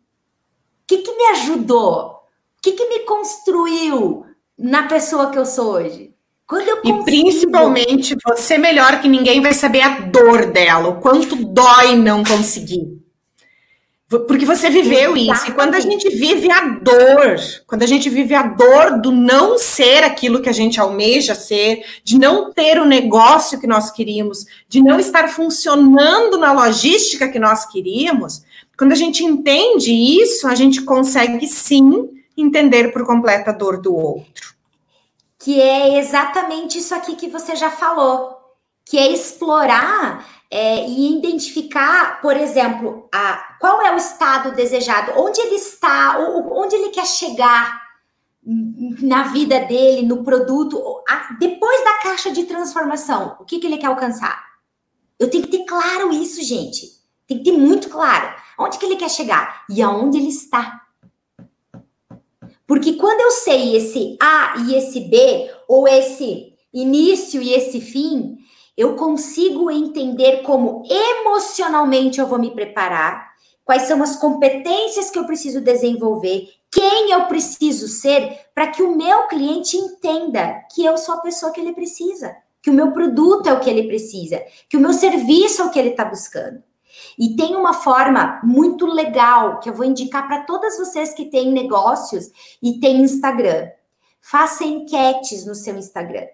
o que, que me ajudou, o que, que me construiu na pessoa que eu sou hoje. Consigo... E principalmente você melhor que ninguém vai saber a dor dela, o quanto dói não conseguir. Porque você viveu Exatamente. isso. E quando a gente vive a dor, quando a gente vive a dor do não ser aquilo que a gente almeja ser, de não ter o negócio que nós queríamos, de não estar funcionando na logística que nós queríamos, quando a gente entende isso, a gente consegue sim entender por completo a dor do outro. Que é exatamente isso aqui que você já falou, que é explorar é, e identificar, por exemplo, a, qual é o estado desejado, onde ele está, onde ele quer chegar na vida dele, no produto, a, depois da caixa de transformação, o que, que ele quer alcançar? Eu tenho que ter claro isso, gente. Tem que ter muito claro. Onde que ele quer chegar e aonde ele está. Porque quando eu sei esse A e esse B, ou esse início e esse fim, eu consigo entender como emocionalmente eu vou me preparar, quais são as competências que eu preciso desenvolver, quem eu preciso ser para que o meu cliente entenda que eu sou a pessoa que ele precisa, que o meu produto é o que ele precisa, que o meu serviço é o que ele está buscando. E tem uma forma muito legal que eu vou indicar para todas vocês que têm negócios e têm Instagram. Faça enquetes no seu Instagram.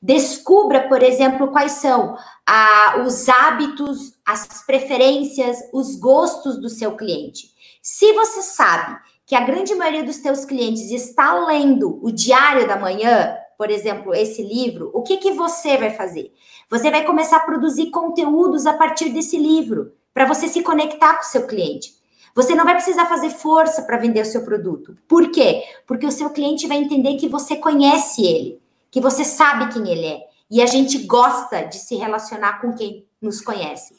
Descubra, por exemplo, quais são ah, os hábitos, as preferências, os gostos do seu cliente. Se você sabe que a grande maioria dos seus clientes está lendo o Diário da Manhã, por exemplo, esse livro, o que, que você vai fazer? Você vai começar a produzir conteúdos a partir desse livro, para você se conectar com o seu cliente. Você não vai precisar fazer força para vender o seu produto. Por quê? Porque o seu cliente vai entender que você conhece ele que você sabe quem ele é. E a gente gosta de se relacionar com quem nos conhece.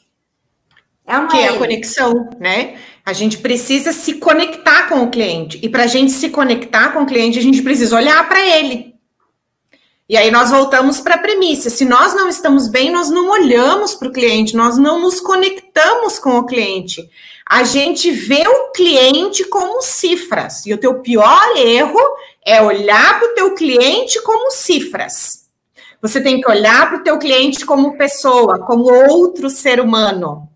É que é, é a conexão, né? A gente precisa se conectar com o cliente. E para a gente se conectar com o cliente, a gente precisa olhar para ele. E aí nós voltamos para a premissa: se nós não estamos bem, nós não olhamos para o cliente, nós não nos conectamos com o cliente. A gente vê o cliente como cifras. E o teu pior erro é olhar para o teu cliente como cifras. Você tem que olhar para o teu cliente como pessoa, como outro ser humano.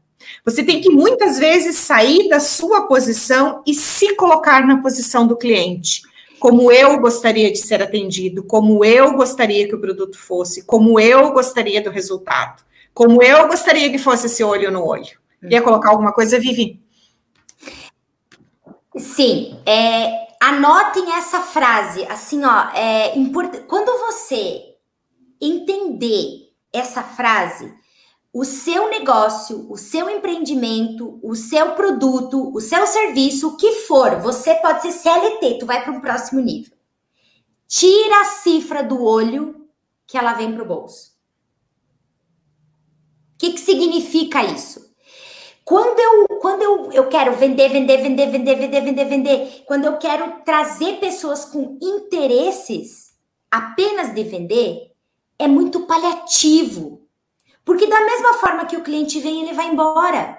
Você tem que muitas vezes sair da sua posição e se colocar na posição do cliente. Como eu gostaria de ser atendido, como eu gostaria que o produto fosse, como eu gostaria do resultado, como eu gostaria que fosse esse olho no olho. Quer colocar alguma coisa, Vivi? Sim, é, anotem essa frase, assim, ó, é, import... quando você entender essa frase, o seu negócio, o seu empreendimento, o seu produto, o seu serviço, o que for, você pode ser CLT, tu vai para um próximo nível. Tira a cifra do olho que ela vem para o bolso. O que, que significa isso? Quando eu, quando eu, eu quero vender, vender, vender, vender, vender, vender, vender, quando eu quero trazer pessoas com interesses apenas de vender, é muito paliativo. Porque da mesma forma que o cliente vem, ele vai embora.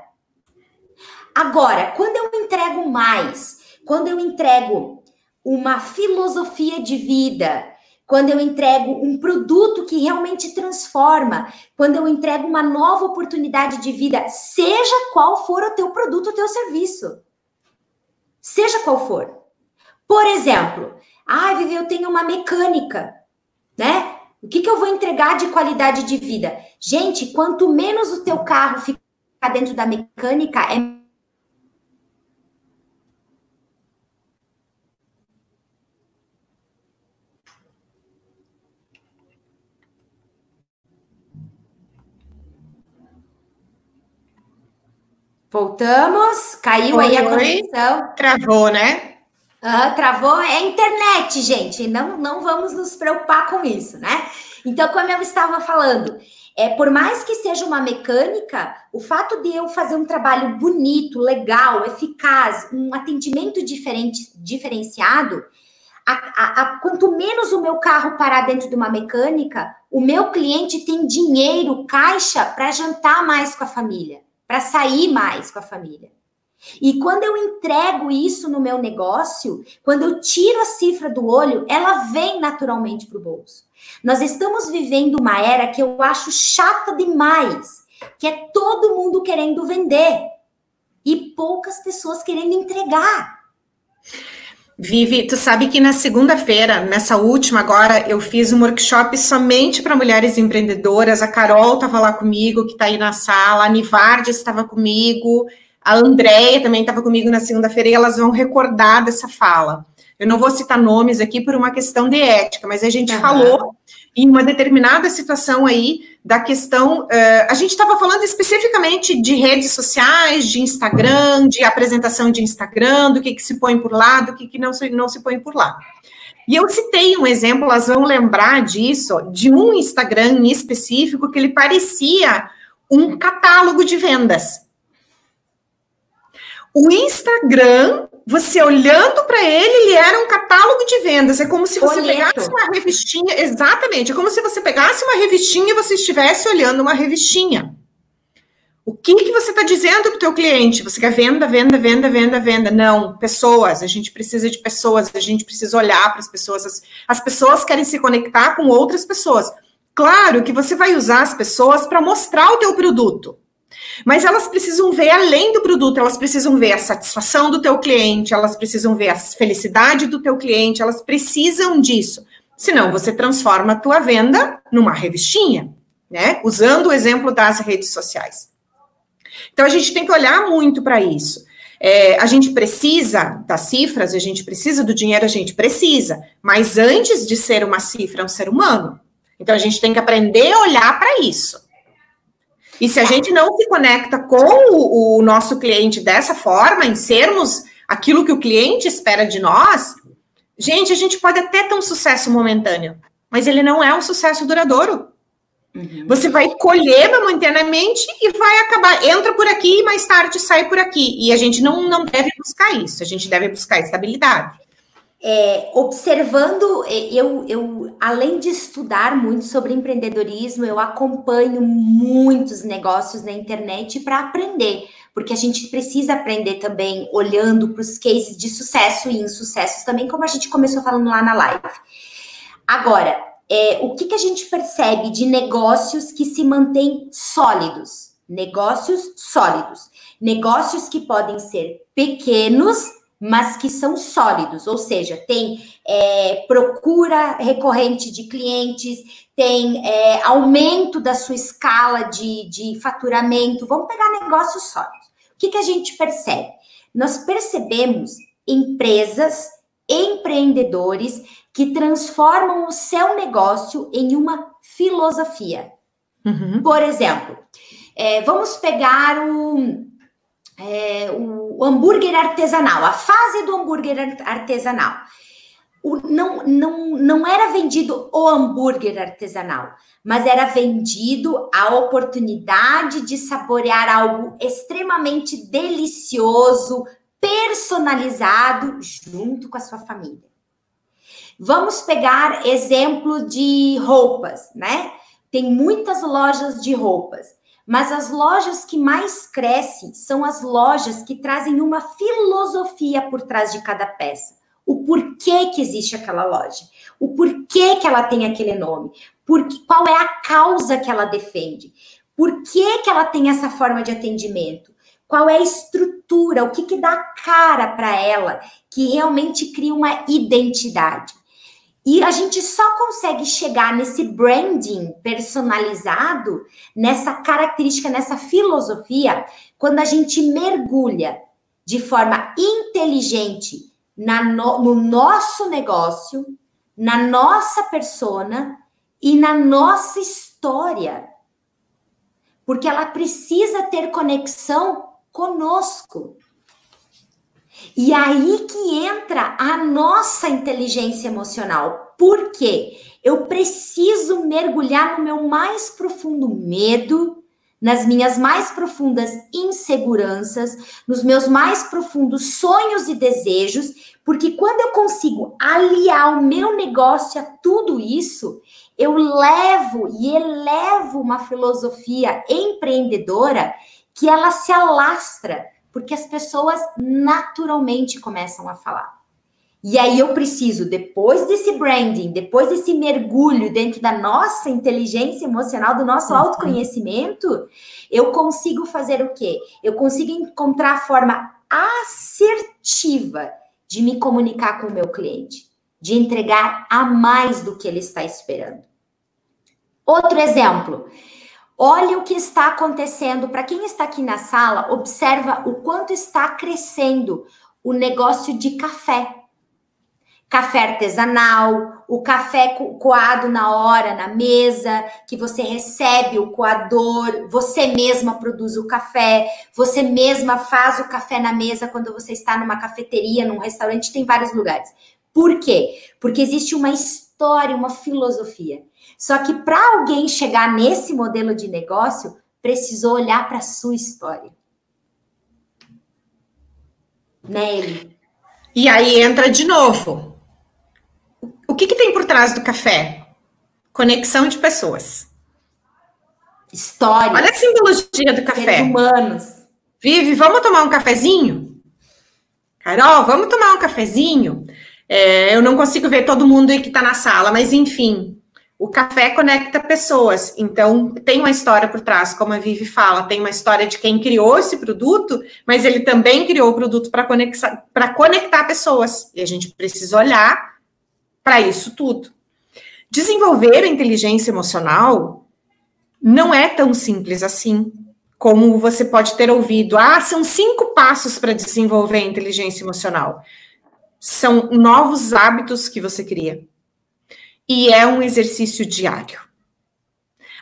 Agora, quando eu entrego mais, quando eu entrego uma filosofia de vida, quando eu entrego um produto que realmente transforma, quando eu entrego uma nova oportunidade de vida, seja qual for o teu produto, o teu serviço. Seja qual for. Por exemplo, ah, Vivi, eu tenho uma mecânica, né? O que, que eu vou entregar de qualidade de vida? Gente, quanto menos o teu carro ficar dentro da mecânica, é Voltamos, caiu oi, aí a conexão. Travou, né? Uh, travou é internet, gente. Não, não vamos nos preocupar com isso, né? Então, como eu estava falando, é por mais que seja uma mecânica, o fato de eu fazer um trabalho bonito, legal, eficaz, um atendimento diferente, diferenciado, a, a, a, quanto menos o meu carro parar dentro de uma mecânica, o meu cliente tem dinheiro, caixa para jantar mais com a família, para sair mais com a família. E quando eu entrego isso no meu negócio, quando eu tiro a cifra do olho, ela vem naturalmente para o bolso. Nós estamos vivendo uma era que eu acho chata demais, que é todo mundo querendo vender e poucas pessoas querendo entregar. Vivi, tu sabe que na segunda-feira, nessa última agora, eu fiz um workshop somente para mulheres empreendedoras. A Carol estava lá comigo, que está aí na sala, a Nivardi estava comigo, a Andréia também estava comigo na segunda-feira e elas vão recordar dessa fala. Eu não vou citar nomes aqui por uma questão de ética, mas a gente uhum. falou em uma determinada situação aí da questão. Uh, a gente estava falando especificamente de redes sociais, de Instagram, de apresentação de Instagram, do que, que se põe por lá, do que, que não, se, não se põe por lá. E eu citei um exemplo, elas vão lembrar disso, de um Instagram em específico que ele parecia um catálogo de vendas. O Instagram, você olhando para ele, ele era um catálogo de vendas. É como se você Folheto. pegasse uma revistinha, exatamente, é como se você pegasse uma revistinha e você estivesse olhando uma revistinha. O que, que você está dizendo para o teu cliente? Você quer venda, venda, venda, venda, venda? Não, pessoas. A gente precisa de pessoas. A gente precisa olhar para as pessoas. As, as pessoas querem se conectar com outras pessoas. Claro que você vai usar as pessoas para mostrar o teu produto. Mas elas precisam ver além do produto, elas precisam ver a satisfação do teu cliente, elas precisam ver a felicidade do teu cliente, elas precisam disso. Senão você transforma a tua venda numa revistinha, né? Usando o exemplo das redes sociais. Então a gente tem que olhar muito para isso. É, a gente precisa das cifras, a gente precisa do dinheiro, a gente precisa. Mas antes de ser uma cifra, é um ser humano. Então a gente tem que aprender a olhar para isso. E se a gente não se conecta com o, o nosso cliente dessa forma, em sermos aquilo que o cliente espera de nós, gente, a gente pode até ter um sucesso momentâneo, mas ele não é um sucesso duradouro. Uhum. Você vai colher momentaneamente e vai acabar, entra por aqui e mais tarde sai por aqui. E a gente não, não deve buscar isso, a gente deve buscar estabilidade. É, observando, é, eu, eu, além de estudar muito sobre empreendedorismo, eu acompanho muitos negócios na internet para aprender, porque a gente precisa aprender também olhando para os cases de sucesso e insucessos também, como a gente começou falando lá na live. Agora, é, o que, que a gente percebe de negócios que se mantêm sólidos? Negócios sólidos. Negócios que podem ser pequenos, mas que são sólidos, ou seja, tem é, procura recorrente de clientes, tem é, aumento da sua escala de, de faturamento. Vamos pegar negócios sólidos. O que, que a gente percebe? Nós percebemos empresas, empreendedores que transformam o seu negócio em uma filosofia. Uhum. Por exemplo, é, vamos pegar o, é, o hambúrguer artesanal, a fase do hambúrguer artesanal. O, não, não, não era vendido o hambúrguer artesanal, mas era vendido a oportunidade de saborear algo extremamente delicioso, personalizado, junto com a sua família. Vamos pegar exemplo de roupas, né? Tem muitas lojas de roupas. Mas as lojas que mais crescem são as lojas que trazem uma filosofia por trás de cada peça. O porquê que existe aquela loja, o porquê que ela tem aquele nome, qual é a causa que ela defende, por que, que ela tem essa forma de atendimento, qual é a estrutura, o que, que dá cara para ela, que realmente cria uma identidade. E a gente só consegue chegar nesse branding personalizado, nessa característica, nessa filosofia, quando a gente mergulha de forma inteligente na no, no nosso negócio, na nossa persona e na nossa história. Porque ela precisa ter conexão conosco. E aí que entra a nossa inteligência emocional. Por quê? Eu preciso mergulhar no meu mais profundo medo, nas minhas mais profundas inseguranças, nos meus mais profundos sonhos e desejos, porque quando eu consigo aliar o meu negócio a tudo isso, eu levo e elevo uma filosofia empreendedora que ela se alastra porque as pessoas naturalmente começam a falar. E aí eu preciso, depois desse branding, depois desse mergulho dentro da nossa inteligência emocional, do nosso uhum. autoconhecimento, eu consigo fazer o quê? Eu consigo encontrar a forma assertiva de me comunicar com o meu cliente, de entregar a mais do que ele está esperando. Outro exemplo, Olhe o que está acontecendo. Para quem está aqui na sala, observa o quanto está crescendo o negócio de café. Café artesanal, o café coado na hora, na mesa, que você recebe o coador, você mesma produz o café, você mesma faz o café na mesa quando você está numa cafeteria, num restaurante, tem vários lugares. Por quê? Porque existe uma história, uma filosofia. Só que para alguém chegar nesse modelo de negócio, precisou olhar para a sua história. Né, E aí entra de novo. O que, que tem por trás do café? Conexão de pessoas. História. Olha a simbologia do café. Humanos. Vive, vamos tomar um cafezinho? Carol, vamos tomar um cafezinho? É, eu não consigo ver todo mundo que está na sala, mas enfim, o café conecta pessoas, então tem uma história por trás, como a Vivi fala, tem uma história de quem criou esse produto, mas ele também criou o produto para conectar, conectar pessoas, e a gente precisa olhar para isso tudo. Desenvolver a inteligência emocional não é tão simples assim, como você pode ter ouvido. Ah, são cinco passos para desenvolver a inteligência emocional. São novos hábitos que você cria e é um exercício diário.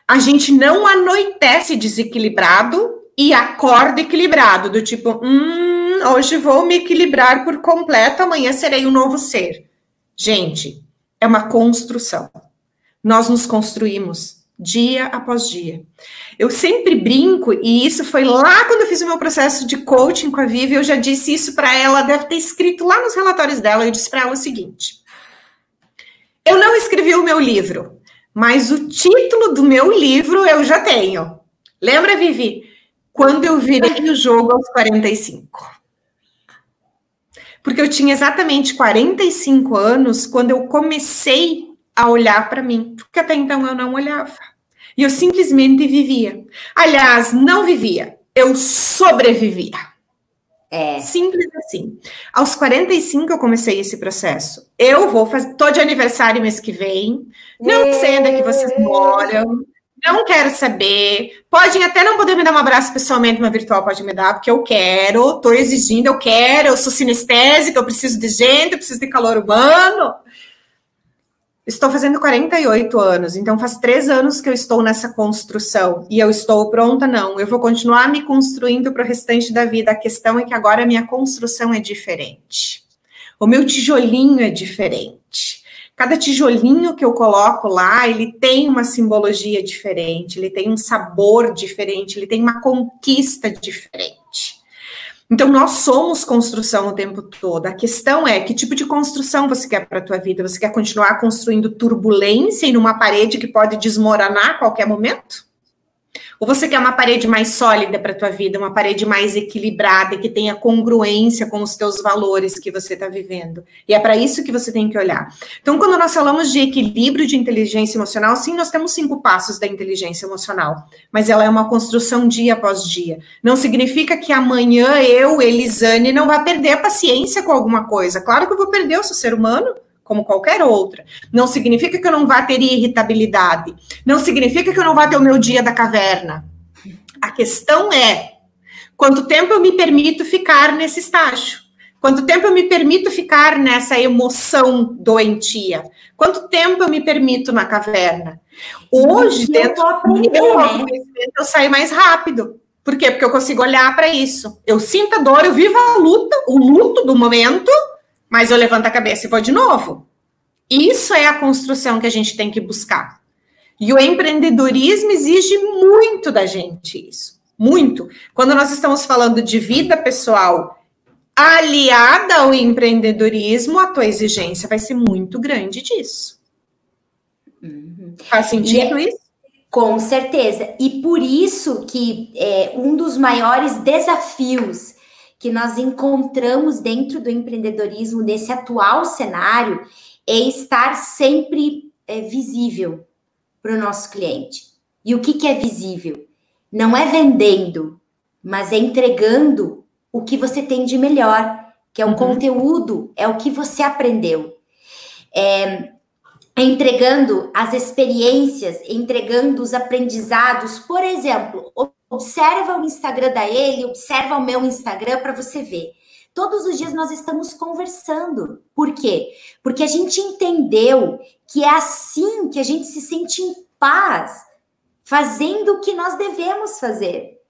A gente não anoitece desequilibrado e acorda equilibrado, do tipo, hum, hoje vou me equilibrar por completo, amanhã serei um novo ser. Gente, é uma construção. Nós nos construímos dia após dia. Eu sempre brinco, e isso foi lá quando eu fiz o meu processo de coaching com a Vivi, eu já disse isso para ela, deve ter escrito lá nos relatórios dela, eu disse para ela o seguinte: Eu não escrevi o meu livro, mas o título do meu livro eu já tenho. Lembra, Vivi? Quando eu virei o jogo aos 45. Porque eu tinha exatamente 45 anos quando eu comecei a olhar para mim, porque até então eu não olhava. E eu simplesmente vivia. Aliás, não vivia, eu sobrevivia. É. Simples assim. Aos 45 eu comecei esse processo. Eu vou fazer. Tô de aniversário mês que vem. Não sei onde é que vocês moram. Não quero saber. Podem até não poder me dar um abraço pessoalmente, uma virtual pode me dar, porque eu quero, tô exigindo, eu quero, eu sou sinestésica, eu preciso de gente, eu preciso de calor humano. Estou fazendo 48 anos, então faz três anos que eu estou nessa construção e eu estou pronta, não. Eu vou continuar me construindo para o restante da vida. A questão é que agora a minha construção é diferente. O meu tijolinho é diferente. Cada tijolinho que eu coloco lá, ele tem uma simbologia diferente, ele tem um sabor diferente, ele tem uma conquista diferente. Então, nós somos construção o tempo todo. A questão é que tipo de construção você quer para a tua vida? Você quer continuar construindo turbulência em uma parede que pode desmoronar a qualquer momento? Ou você quer uma parede mais sólida para a tua vida, uma parede mais equilibrada, que tenha congruência com os teus valores que você está vivendo? E é para isso que você tem que olhar. Então, quando nós falamos de equilíbrio de inteligência emocional, sim, nós temos cinco passos da inteligência emocional, mas ela é uma construção dia após dia. Não significa que amanhã eu, Elisane, não vá perder a paciência com alguma coisa. Claro que eu vou perder, eu sou ser humano como qualquer outra. Não significa que eu não vá ter irritabilidade. Não significa que eu não vá ter o meu dia da caverna. A questão é quanto tempo eu me permito ficar nesse estágio. Quanto tempo eu me permito ficar nessa emoção doentia? Quanto tempo eu me permito na caverna? Hoje, dentro do meu né? eu saio mais rápido. Por quê? Porque eu consigo olhar para isso. Eu sinto a dor, eu vivo a luta, o luto do momento, mas eu levanto a cabeça e vou de novo. Isso é a construção que a gente tem que buscar. E o empreendedorismo exige muito da gente isso. Muito. Quando nós estamos falando de vida pessoal aliada ao empreendedorismo, a tua exigência vai ser muito grande disso. Uhum. Faz sentido e, isso? Com certeza. E por isso que é, um dos maiores desafios que nós encontramos dentro do empreendedorismo nesse atual cenário é estar sempre é, visível para o nosso cliente. E o que, que é visível? Não é vendendo, mas é entregando o que você tem de melhor, que é o uhum. conteúdo, é o que você aprendeu. É, entregando as experiências, entregando os aprendizados. Por exemplo, Observa o Instagram da ele, observa o meu Instagram para você ver. Todos os dias nós estamos conversando. Por quê? Porque a gente entendeu que é assim que a gente se sente em paz, fazendo o que nós devemos fazer.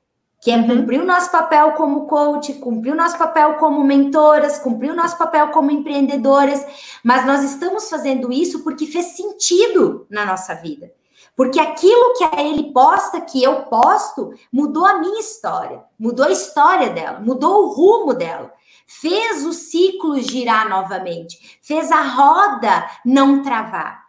Que é uhum. cumprir o nosso papel como coach, cumprir o nosso papel como mentoras, cumprir o nosso papel como empreendedoras. Mas nós estamos fazendo isso porque fez sentido na nossa vida. Porque aquilo que ele posta, que eu posto, mudou a minha história, mudou a história dela, mudou o rumo dela, fez o ciclo girar novamente, fez a roda não travar.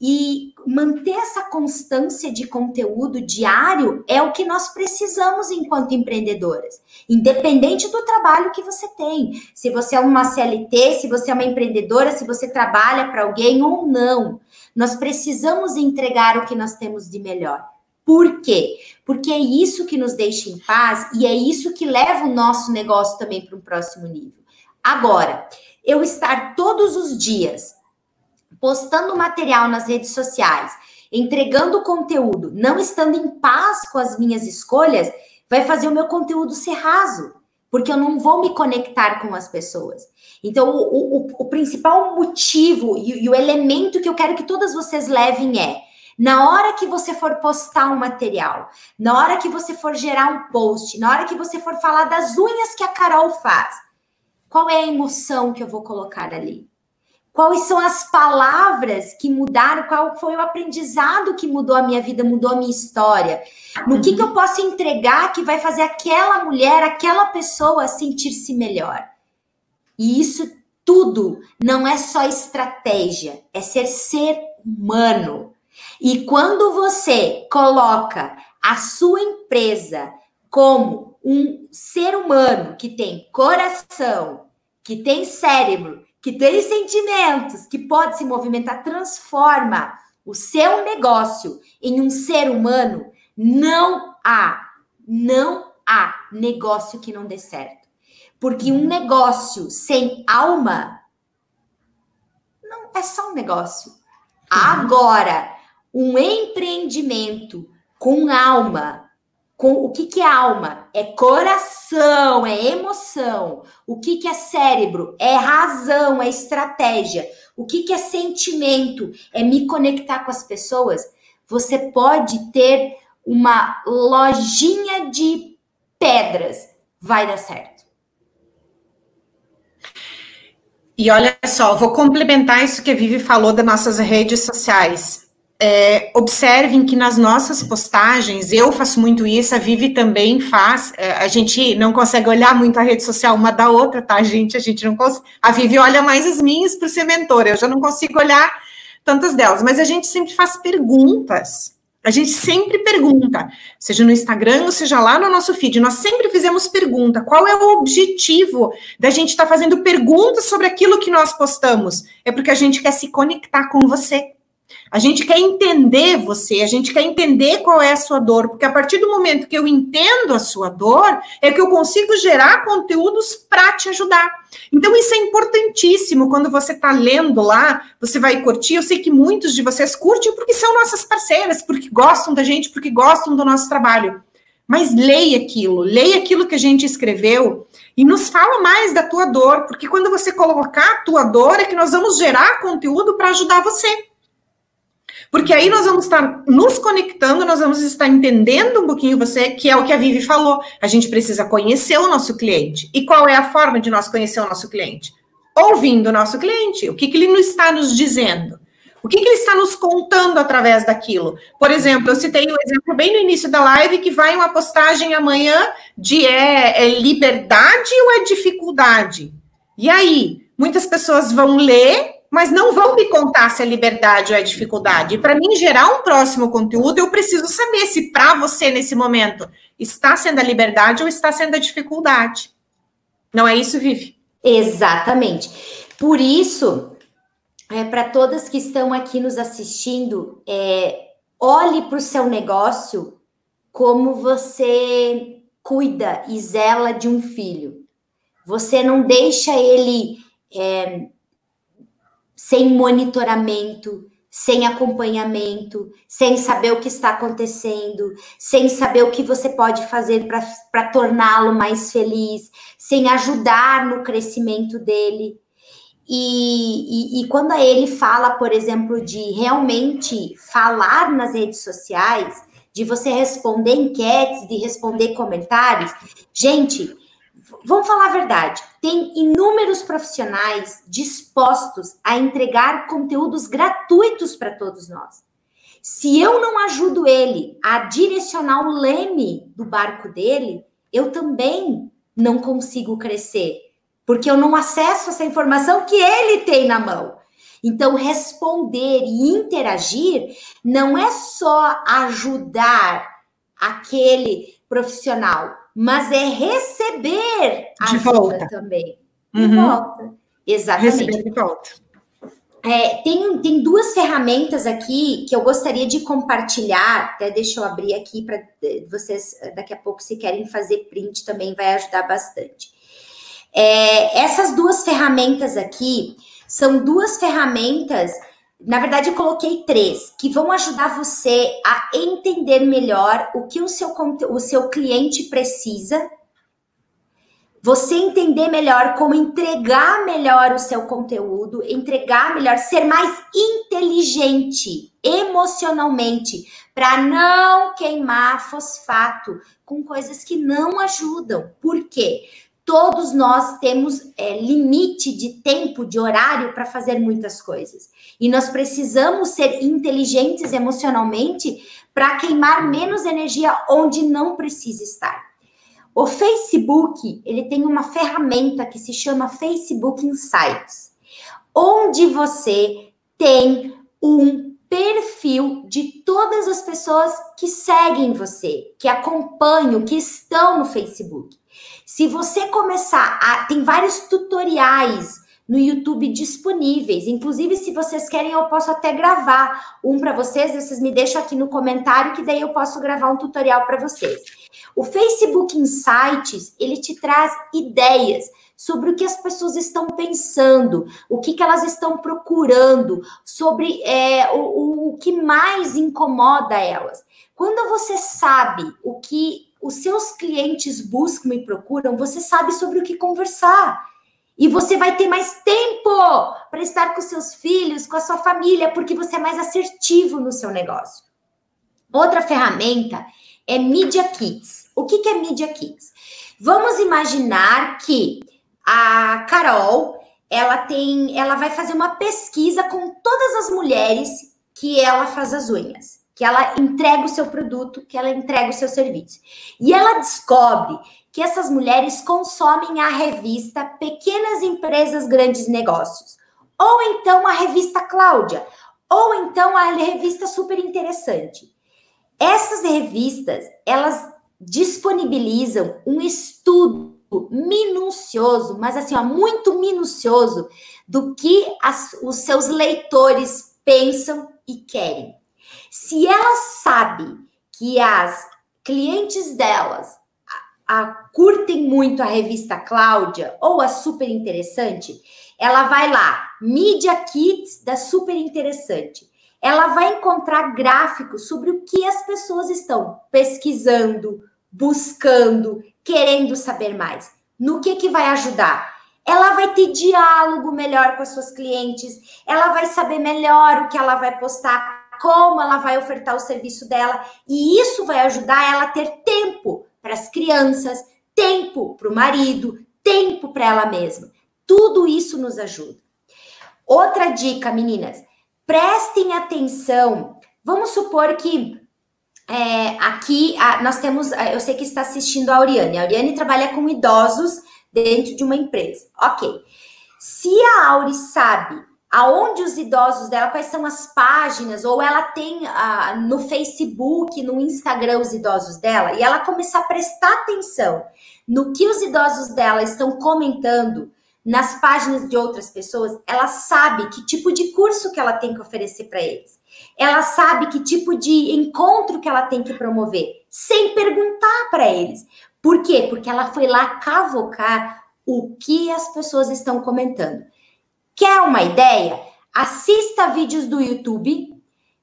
E manter essa constância de conteúdo diário é o que nós precisamos enquanto empreendedoras, independente do trabalho que você tem. Se você é uma CLT, se você é uma empreendedora, se você trabalha para alguém ou não. Nós precisamos entregar o que nós temos de melhor. Por quê? Porque é isso que nos deixa em paz e é isso que leva o nosso negócio também para um próximo nível. Agora, eu estar todos os dias postando material nas redes sociais, entregando conteúdo, não estando em paz com as minhas escolhas, vai fazer o meu conteúdo ser raso, porque eu não vou me conectar com as pessoas. Então, o, o, o principal motivo e, e o elemento que eu quero que todas vocês levem é. Na hora que você for postar um material, na hora que você for gerar um post, na hora que você for falar das unhas que a Carol faz, qual é a emoção que eu vou colocar ali? Quais são as palavras que mudaram? Qual foi o aprendizado que mudou a minha vida, mudou a minha história? No que, que eu posso entregar que vai fazer aquela mulher, aquela pessoa sentir-se melhor? E isso tudo não é só estratégia, é ser ser humano. E quando você coloca a sua empresa como um ser humano que tem coração, que tem cérebro, que tem sentimentos, que pode se movimentar, transforma o seu negócio em um ser humano, não há, não há negócio que não dê certo. Porque um negócio sem alma não é só um negócio. Agora, um empreendimento com alma, com o que, que é alma? É coração, é emoção. O que, que é cérebro? É razão, é estratégia. O que, que é sentimento? É me conectar com as pessoas. Você pode ter uma lojinha de pedras, vai dar certo. E olha só, vou complementar isso que a Vivi falou das nossas redes sociais. É, observem que nas nossas postagens, eu faço muito isso, a Vivi também faz. É, a gente não consegue olhar muito a rede social uma da outra, tá, gente? A gente não consegue. A Vivi olha mais as minhas por ser mentora, eu já não consigo olhar tantas delas, mas a gente sempre faz perguntas. A gente sempre pergunta, seja no Instagram seja lá no nosso feed, nós sempre fizemos pergunta. Qual é o objetivo da gente estar tá fazendo perguntas sobre aquilo que nós postamos? É porque a gente quer se conectar com você. A gente quer entender você, a gente quer entender qual é a sua dor, porque a partir do momento que eu entendo a sua dor, é que eu consigo gerar conteúdos para te ajudar. Então, isso é importantíssimo. Quando você está lendo lá, você vai curtir. Eu sei que muitos de vocês curtem porque são nossas parceiras, porque gostam da gente, porque gostam do nosso trabalho. Mas leia aquilo, leia aquilo que a gente escreveu e nos fala mais da tua dor, porque quando você colocar a tua dor, é que nós vamos gerar conteúdo para ajudar você. Porque aí nós vamos estar nos conectando, nós vamos estar entendendo um pouquinho você, que é o que a Vivi falou. A gente precisa conhecer o nosso cliente. E qual é a forma de nós conhecer o nosso cliente? Ouvindo o nosso cliente. O que, que ele está nos dizendo? O que, que, ele está nos contando através daquilo? Por exemplo, eu citei um exemplo bem no início da live que vai uma postagem amanhã de é, é liberdade ou é dificuldade? E aí, muitas pessoas vão ler mas não vão me contar se é liberdade ou é dificuldade. Para mim gerar um próximo conteúdo, eu preciso saber se para você nesse momento está sendo a liberdade ou está sendo a dificuldade. Não é isso, Vivi? Exatamente. Por isso, é, para todas que estão aqui nos assistindo, é, olhe para o seu negócio como você cuida e zela de um filho. Você não deixa ele é, sem monitoramento, sem acompanhamento, sem saber o que está acontecendo, sem saber o que você pode fazer para torná-lo mais feliz, sem ajudar no crescimento dele. E, e, e, quando ele fala, por exemplo, de realmente falar nas redes sociais, de você responder enquetes, de responder comentários, gente, vamos falar a verdade, tem inúmeros profissionais dispostos a entregar conteúdos gratuitos para todos nós. Se eu não ajudo ele a direcionar o leme do barco dele, eu também não consigo crescer, porque eu não acesso essa informação que ele tem na mão. Então, responder e interagir não é só ajudar aquele profissional, mas é receber de volta também. De uhum. volta. Exatamente. Receber de volta. É, tem, tem duas ferramentas aqui que eu gostaria de compartilhar. Até deixa eu abrir aqui para eh, vocês, eh, daqui a pouco, se querem fazer print, também vai ajudar bastante. É, essas duas ferramentas aqui são duas ferramentas na verdade, eu coloquei três que vão ajudar você a entender melhor o que o seu, o seu cliente precisa, você entender melhor como entregar melhor o seu conteúdo, entregar melhor, ser mais inteligente emocionalmente, para não queimar fosfato com coisas que não ajudam. Por quê? Todos nós temos é, limite de tempo, de horário para fazer muitas coisas. E nós precisamos ser inteligentes emocionalmente para queimar menos energia onde não precisa estar. O Facebook, ele tem uma ferramenta que se chama Facebook Insights, onde você tem um perfil de todas as pessoas que seguem você, que acompanham, que estão no Facebook. Se você começar a. Tem vários tutoriais no YouTube disponíveis. Inclusive, se vocês querem, eu posso até gravar um para vocês. Vocês me deixam aqui no comentário que daí eu posso gravar um tutorial para vocês. O Facebook Insights, ele te traz ideias sobre o que as pessoas estão pensando, o que, que elas estão procurando, sobre é, o, o que mais incomoda elas. Quando você sabe o que os seus clientes buscam e procuram, você sabe sobre o que conversar. E você vai ter mais tempo para estar com seus filhos, com a sua família, porque você é mais assertivo no seu negócio. Outra ferramenta é Media Kits. O que, é Media Kits? Vamos imaginar que a Carol, ela tem, ela vai fazer uma pesquisa com todas as mulheres que ela faz as unhas, que ela entrega o seu produto, que ela entrega o seu serviço. E ela descobre que essas mulheres consomem a revista Pequenas Empresas Grandes Negócios, ou então a revista Cláudia, ou então a revista Super Interessante. Essas revistas, elas disponibilizam um estudo minucioso, mas assim, ó, muito minucioso do que as, os seus leitores pensam e querem. Se ela sabe que as clientes delas a, curtem muito a revista Cláudia ou a Super Interessante, ela vai lá, Media Kits da Super Interessante. Ela vai encontrar gráficos sobre o que as pessoas estão pesquisando, buscando, querendo saber mais. No que que vai ajudar? Ela vai ter diálogo melhor com as suas clientes, ela vai saber melhor o que ela vai postar, como ela vai ofertar o serviço dela, e isso vai ajudar ela a ter tempo para as crianças, tempo para o marido, tempo para ela mesma. Tudo isso nos ajuda. Outra dica, meninas, prestem atenção. Vamos supor que é, aqui a, nós temos, eu sei que está assistindo a Auriane. A Auriane trabalha com idosos dentro de uma empresa. Ok. Se a Auri sabe aonde os idosos dela, quais são as páginas, ou ela tem uh, no Facebook, no Instagram os idosos dela, e ela começar a prestar atenção no que os idosos dela estão comentando nas páginas de outras pessoas, ela sabe que tipo de curso que ela tem que oferecer para eles. Ela sabe que tipo de encontro que ela tem que promover, sem perguntar para eles. Por quê? Porque ela foi lá cavocar o que as pessoas estão comentando. Quer uma ideia? Assista vídeos do YouTube,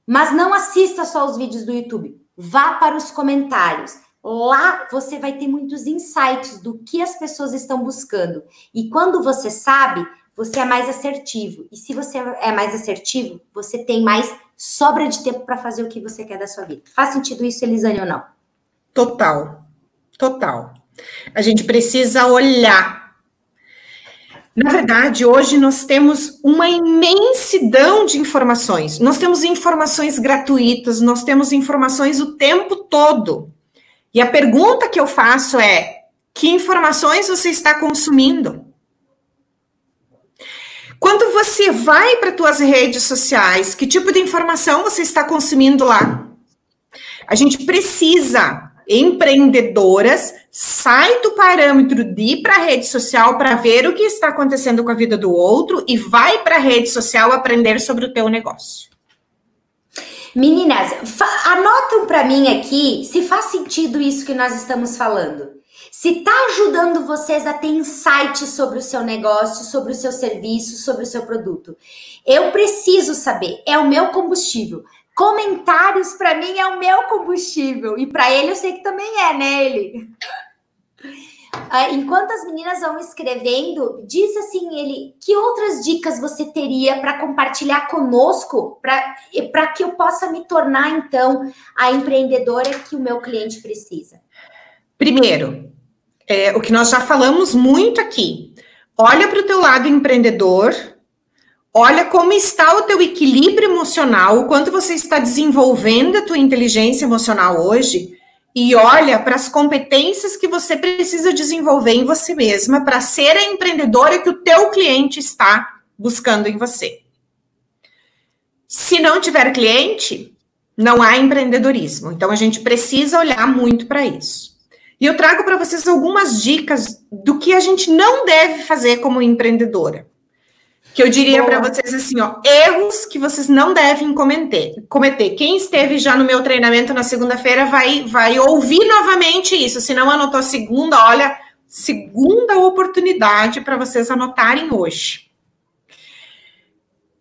mas não assista só os vídeos do YouTube. Vá para os comentários. Lá você vai ter muitos insights do que as pessoas estão buscando. E quando você sabe, você é mais assertivo. E se você é mais assertivo, você tem mais sobra de tempo para fazer o que você quer da sua vida. Faz sentido isso, Elisane, ou não? Total. Total. A gente precisa olhar na verdade, hoje nós temos uma imensidão de informações. Nós temos informações gratuitas, nós temos informações o tempo todo. E a pergunta que eu faço é: que informações você está consumindo? Quando você vai para suas redes sociais, que tipo de informação você está consumindo lá? A gente precisa empreendedoras sai do parâmetro de ir para a rede social para ver o que está acontecendo com a vida do outro e vai para a rede social aprender sobre o teu negócio. Meninas, anotam para mim aqui se faz sentido isso que nós estamos falando. Se está ajudando vocês a ter insights sobre o seu negócio, sobre o seu serviço, sobre o seu produto. Eu preciso saber, é o meu combustível. Comentários para mim é o meu combustível e para ele eu sei que também é, né, ele? Ah, enquanto as meninas vão escrevendo, diz assim ele, que outras dicas você teria para compartilhar conosco para que eu possa me tornar então a empreendedora que o meu cliente precisa? Primeiro, é, o que nós já falamos muito aqui. Olha para o teu lado empreendedor, olha como está o teu equilíbrio emocional, o quanto você está desenvolvendo a tua inteligência emocional hoje, e olha para as competências que você precisa desenvolver em você mesma para ser a empreendedora que o teu cliente está buscando em você. Se não tiver cliente, não há empreendedorismo. Então a gente precisa olhar muito para isso. E eu trago para vocês algumas dicas do que a gente não deve fazer como empreendedora. Que eu diria para vocês assim, ó, erros que vocês não devem cometer. Cometer. Quem esteve já no meu treinamento na segunda-feira vai vai ouvir novamente isso. Se não anotou a segunda, olha, segunda oportunidade para vocês anotarem hoje.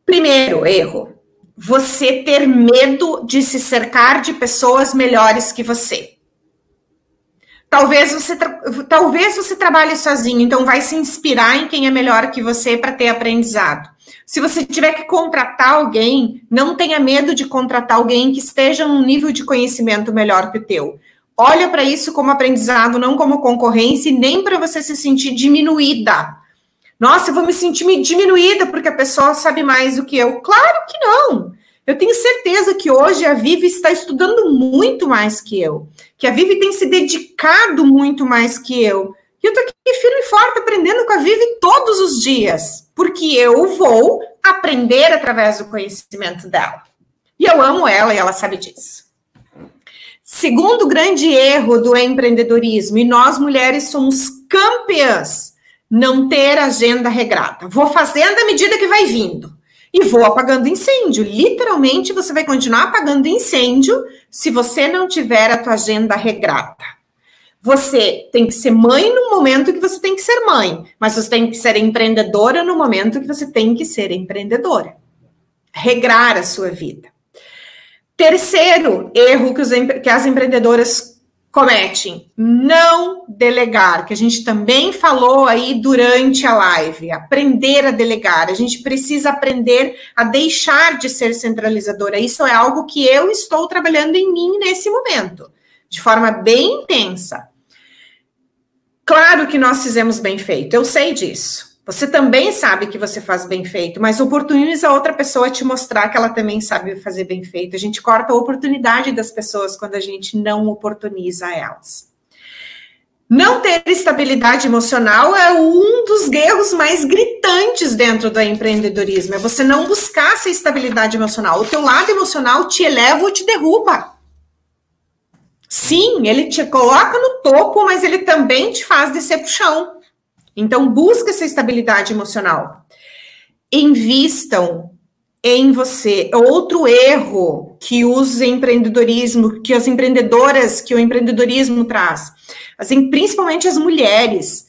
Primeiro erro, você ter medo de se cercar de pessoas melhores que você. Talvez você, talvez você trabalhe sozinho, então vai se inspirar em quem é melhor que você para ter aprendizado. Se você tiver que contratar alguém, não tenha medo de contratar alguém que esteja num nível de conhecimento melhor que o teu. Olha para isso como aprendizado, não como concorrência, nem para você se sentir diminuída. Nossa, eu vou me sentir diminuída porque a pessoa sabe mais do que eu. Claro que não. Eu tenho certeza que hoje a Vivi está estudando muito mais que eu, que a Vivi tem se dedicado muito mais que eu. E eu estou aqui firme e forte aprendendo com a Vivi todos os dias, porque eu vou aprender através do conhecimento dela. E eu amo ela e ela sabe disso. Segundo grande erro do empreendedorismo, e nós mulheres somos campeãs não ter agenda regrada. Vou fazendo à medida que vai vindo. E vou apagando incêndio. Literalmente, você vai continuar apagando incêndio se você não tiver a tua agenda regrada. Você tem que ser mãe no momento que você tem que ser mãe, mas você tem que ser empreendedora no momento que você tem que ser empreendedora. Regrar a sua vida. Terceiro erro que, os, que as empreendedoras cometem não delegar, que a gente também falou aí durante a live, aprender a delegar. A gente precisa aprender a deixar de ser centralizadora. Isso é algo que eu estou trabalhando em mim nesse momento, de forma bem intensa. Claro que nós fizemos bem feito, eu sei disso. Você também sabe que você faz bem feito, mas oportuniza a outra pessoa te mostrar que ela também sabe fazer bem feito. A gente corta a oportunidade das pessoas quando a gente não oportuniza elas. Não ter estabilidade emocional é um dos erros mais gritantes dentro do empreendedorismo. É você não buscar essa estabilidade emocional. O teu lado emocional te eleva ou te derruba. Sim, ele te coloca no topo, mas ele também te faz descer chão. Então, busca essa estabilidade emocional. Invistam em você. Outro erro que os empreendedorismo, que as empreendedoras, que o empreendedorismo traz, assim, principalmente as mulheres,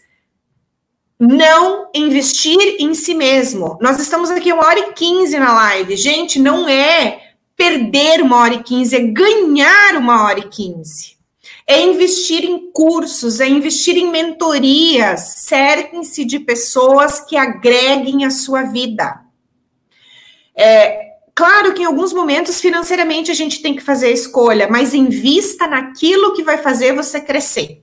não investir em si mesmo. Nós estamos aqui uma hora e quinze na live. Gente, não é perder uma hora e quinze, é ganhar uma hora e quinze é investir em cursos, é investir em mentorias. Cerquem-se de pessoas que agreguem a sua vida. É, claro que em alguns momentos financeiramente a gente tem que fazer a escolha, mas invista naquilo que vai fazer você crescer.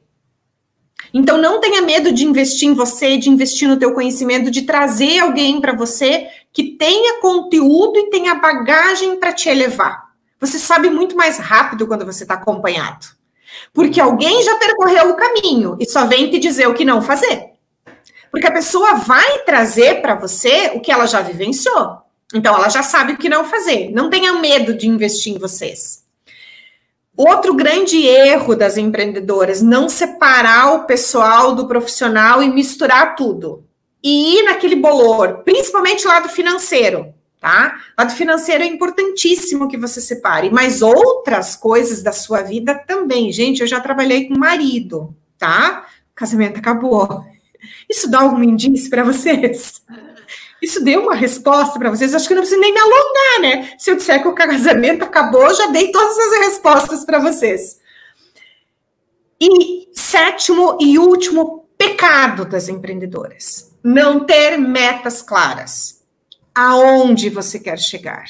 Então não tenha medo de investir em você, de investir no teu conhecimento, de trazer alguém para você que tenha conteúdo e tenha bagagem para te elevar. Você sabe muito mais rápido quando você está acompanhado. Porque alguém já percorreu o caminho e só vem te dizer o que não fazer. Porque a pessoa vai trazer para você o que ela já vivenciou. Então ela já sabe o que não fazer. Não tenha medo de investir em vocês. Outro grande erro das empreendedoras, não separar o pessoal do profissional e misturar tudo. E ir naquele bolor, principalmente lado financeiro tá? Lado financeiro é importantíssimo que você separe, mas outras coisas da sua vida também. Gente, eu já trabalhei com marido, tá? O casamento acabou. Isso dá algum indício para vocês? Isso deu uma resposta para vocês? Acho que não preciso nem me alongar, né? Se eu disser que o casamento acabou, já dei todas as respostas para vocês. E sétimo e último pecado das empreendedoras: não ter metas claras aonde você quer chegar.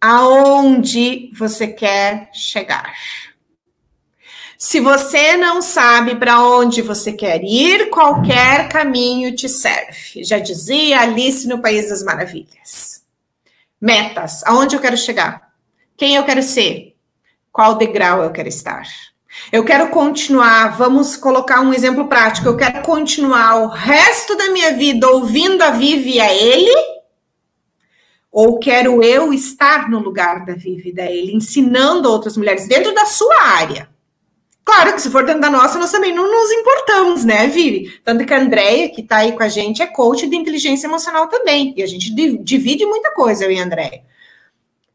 Aonde você quer chegar. Se você não sabe para onde você quer ir, qualquer caminho te serve. Já dizia Alice no País das Maravilhas. Metas: aonde eu quero chegar? Quem eu quero ser? Qual degrau eu quero estar? Eu quero continuar, vamos colocar um exemplo prático. Eu quero continuar o resto da minha vida ouvindo a Vivi e a ele? Ou quero eu estar no lugar da Vivi da ele, ensinando outras mulheres dentro da sua área? Claro que se for dentro da nossa, nós também não nos importamos, né, Vivi? Tanto que a Andrea, que está aí com a gente, é coach de inteligência emocional também. E a gente divide muita coisa, eu e a Andrea.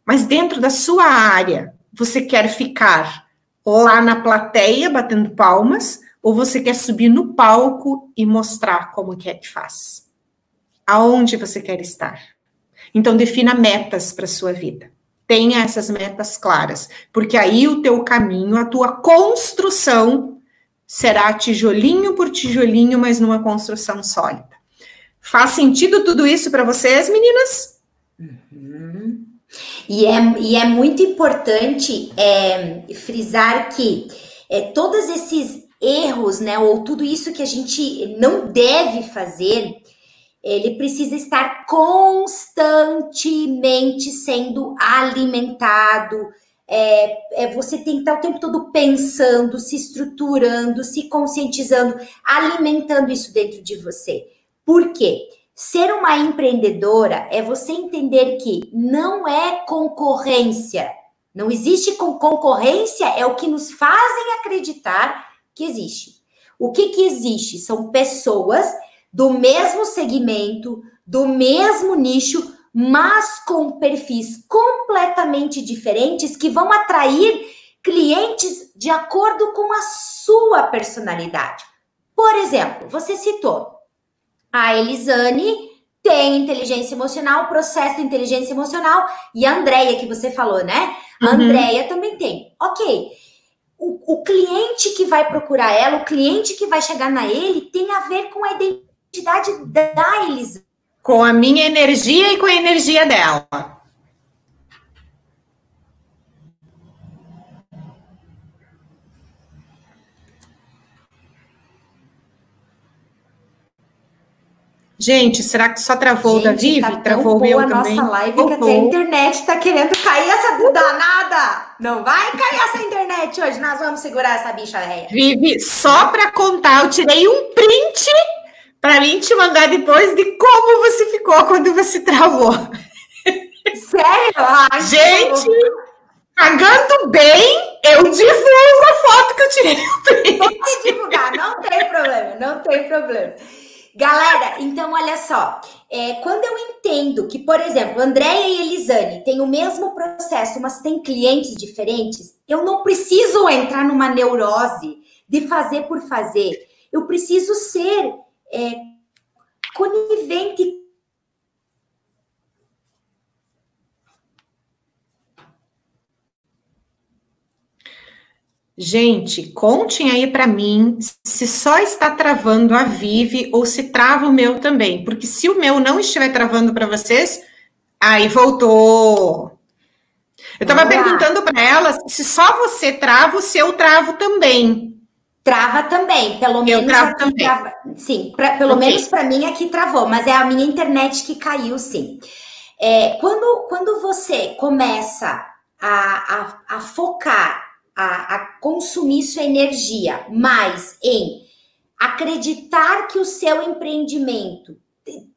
Mas dentro da sua área, você quer ficar lá na plateia batendo palmas ou você quer subir no palco e mostrar como que é que faz? Aonde você quer estar? Então defina metas para sua vida. Tenha essas metas claras, porque aí o teu caminho, a tua construção será tijolinho por tijolinho, mas numa construção sólida. Faz sentido tudo isso para vocês, meninas? Uhum. E, é, e é muito importante é, frisar que é, todos esses erros, né, ou tudo isso que a gente não deve fazer, ele precisa estar constantemente sendo alimentado. É, é, você tem que estar o tempo todo pensando, se estruturando, se conscientizando, alimentando isso dentro de você. Por quê? Ser uma empreendedora é você entender que não é concorrência. Não existe concorrência, é o que nos fazem acreditar que existe. O que, que existe? São pessoas do mesmo segmento, do mesmo nicho, mas com perfis completamente diferentes que vão atrair clientes de acordo com a sua personalidade. Por exemplo, você citou a Elisane tem inteligência emocional, processo de inteligência emocional, e a Andrea, que você falou, né? A uhum. Andrea também tem. Ok. O, o cliente que vai procurar ela, o cliente que vai chegar na ele, tem a ver com a identidade da Elisane. Com a minha energia e com a energia dela. Gente, será que só travou Gente, o da Vivi? Tá travou eu a também? nossa live Voltou. que até a internet tá querendo cair essa danada. Não vai cair essa internet hoje. Nós vamos segurar essa bicha velha. Vivi, só para contar, eu tirei um print para mim te mandar depois de como você ficou quando você travou. Sério? Ai, Gente, pagando bem, eu divulgo a foto que eu tirei. Pode divulgar, não tem problema, não tem problema. Galera, então olha só. É, quando eu entendo que, por exemplo, Andréia e Elisane têm o mesmo processo, mas têm clientes diferentes, eu não preciso entrar numa neurose de fazer por fazer. Eu preciso ser é, conivente Gente, contem aí para mim se só está travando a Vive ou se trava o meu também, porque se o meu não estiver travando para vocês, aí voltou. Eu estava perguntando para elas se só você trava, o seu travo também. Trava também, pelo menos. Eu travo também. Trava, sim, pra, pelo okay. menos para mim aqui travou, mas é a minha internet que caiu, sim. É, quando, quando você começa a, a, a focar a, a consumir sua energia mais em acreditar que o seu empreendimento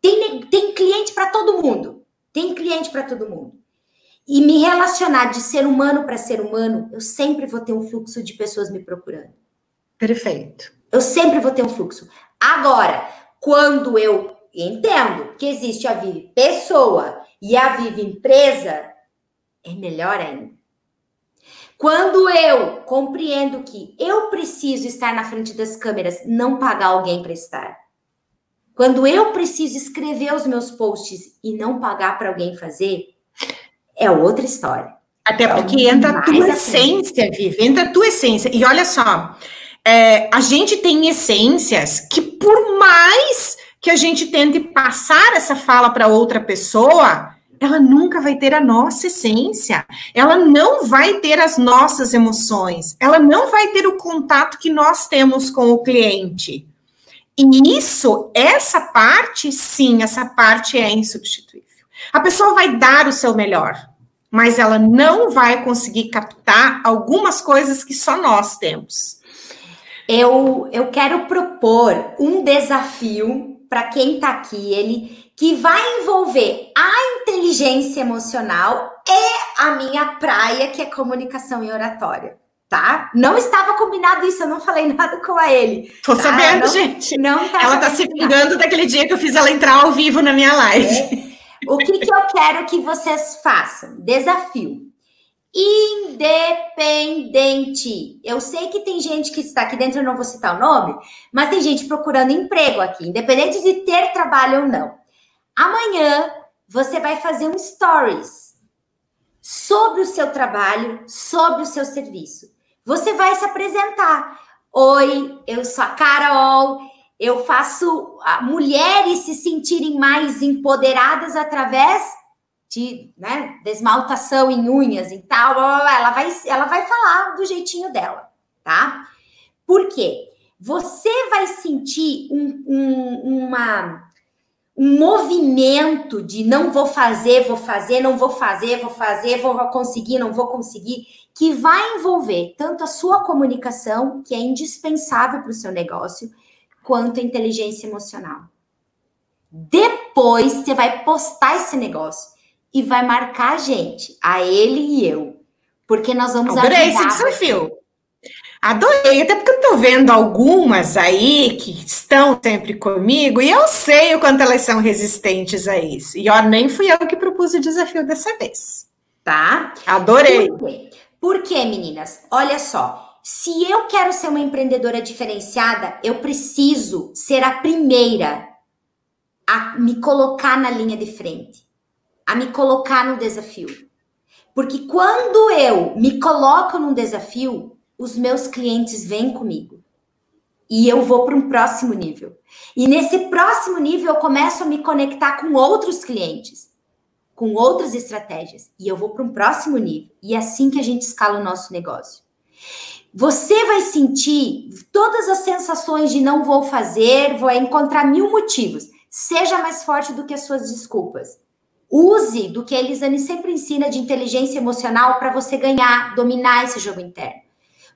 tem, tem cliente para todo mundo, tem cliente para todo mundo. E me relacionar de ser humano para ser humano, eu sempre vou ter um fluxo de pessoas me procurando. Perfeito. Eu sempre vou ter um fluxo. Agora, quando eu entendo que existe a Vive pessoa e a Vive empresa, é melhor ainda. Quando eu compreendo que eu preciso estar na frente das câmeras, não pagar alguém para estar. Quando eu preciso escrever os meus posts e não pagar para alguém fazer, é outra história. Até é porque entra a tua essência, Vivi, entra a tua essência. E olha só, é, a gente tem essências que, por mais que a gente tente passar essa fala para outra pessoa, ela nunca vai ter a nossa essência, ela não vai ter as nossas emoções, ela não vai ter o contato que nós temos com o cliente. E isso, essa parte, sim, essa parte é insubstituível. A pessoa vai dar o seu melhor, mas ela não vai conseguir captar algumas coisas que só nós temos. Eu, eu quero propor um desafio para quem está aqui, ele que vai envolver a inteligência emocional e a minha praia, que é comunicação e oratória tá? Não estava combinado isso, eu não falei *laughs* nada com a ele. Tô tá? sabendo, não, gente. Não tá ela tá se vingando daquele dia que eu fiz ela entrar ao vivo na minha live. É. O que, que eu quero que vocês façam? Desafio. Independente. Eu sei que tem gente que está aqui dentro, eu não vou citar o nome, mas tem gente procurando emprego aqui, independente de ter trabalho ou não. Amanhã você vai fazer um stories sobre o seu trabalho, sobre o seu serviço você vai se apresentar. Oi, eu sou a Carol, eu faço mulheres se sentirem mais empoderadas através de né, desmaltação em unhas e tal. Ela vai, ela vai falar do jeitinho dela, tá? Por quê? Você vai sentir um, um, uma, um movimento de não vou fazer, vou fazer, não vou fazer, vou fazer, vou conseguir, não vou conseguir que vai envolver tanto a sua comunicação, que é indispensável para o seu negócio, quanto a inteligência emocional. Depois você vai postar esse negócio e vai marcar a gente, a ele e eu, porque nós vamos Adorei esse desafio. Adorei, até porque eu estou vendo algumas aí que estão sempre comigo e eu sei o quanto elas são resistentes a isso. E ó, nem fui eu que propus o desafio dessa vez. Tá? Adorei. Por quê? Por quê, meninas? Olha só. Se eu quero ser uma empreendedora diferenciada, eu preciso ser a primeira a me colocar na linha de frente, a me colocar no desafio. Porque quando eu me coloco num desafio, os meus clientes vêm comigo. E eu vou para um próximo nível. E nesse próximo nível eu começo a me conectar com outros clientes com outras estratégias e eu vou para um próximo nível. E é assim que a gente escala o nosso negócio. Você vai sentir todas as sensações de não vou fazer, vou encontrar mil motivos. Seja mais forte do que as suas desculpas. Use do que a Elisane sempre ensina de inteligência emocional para você ganhar, dominar esse jogo interno.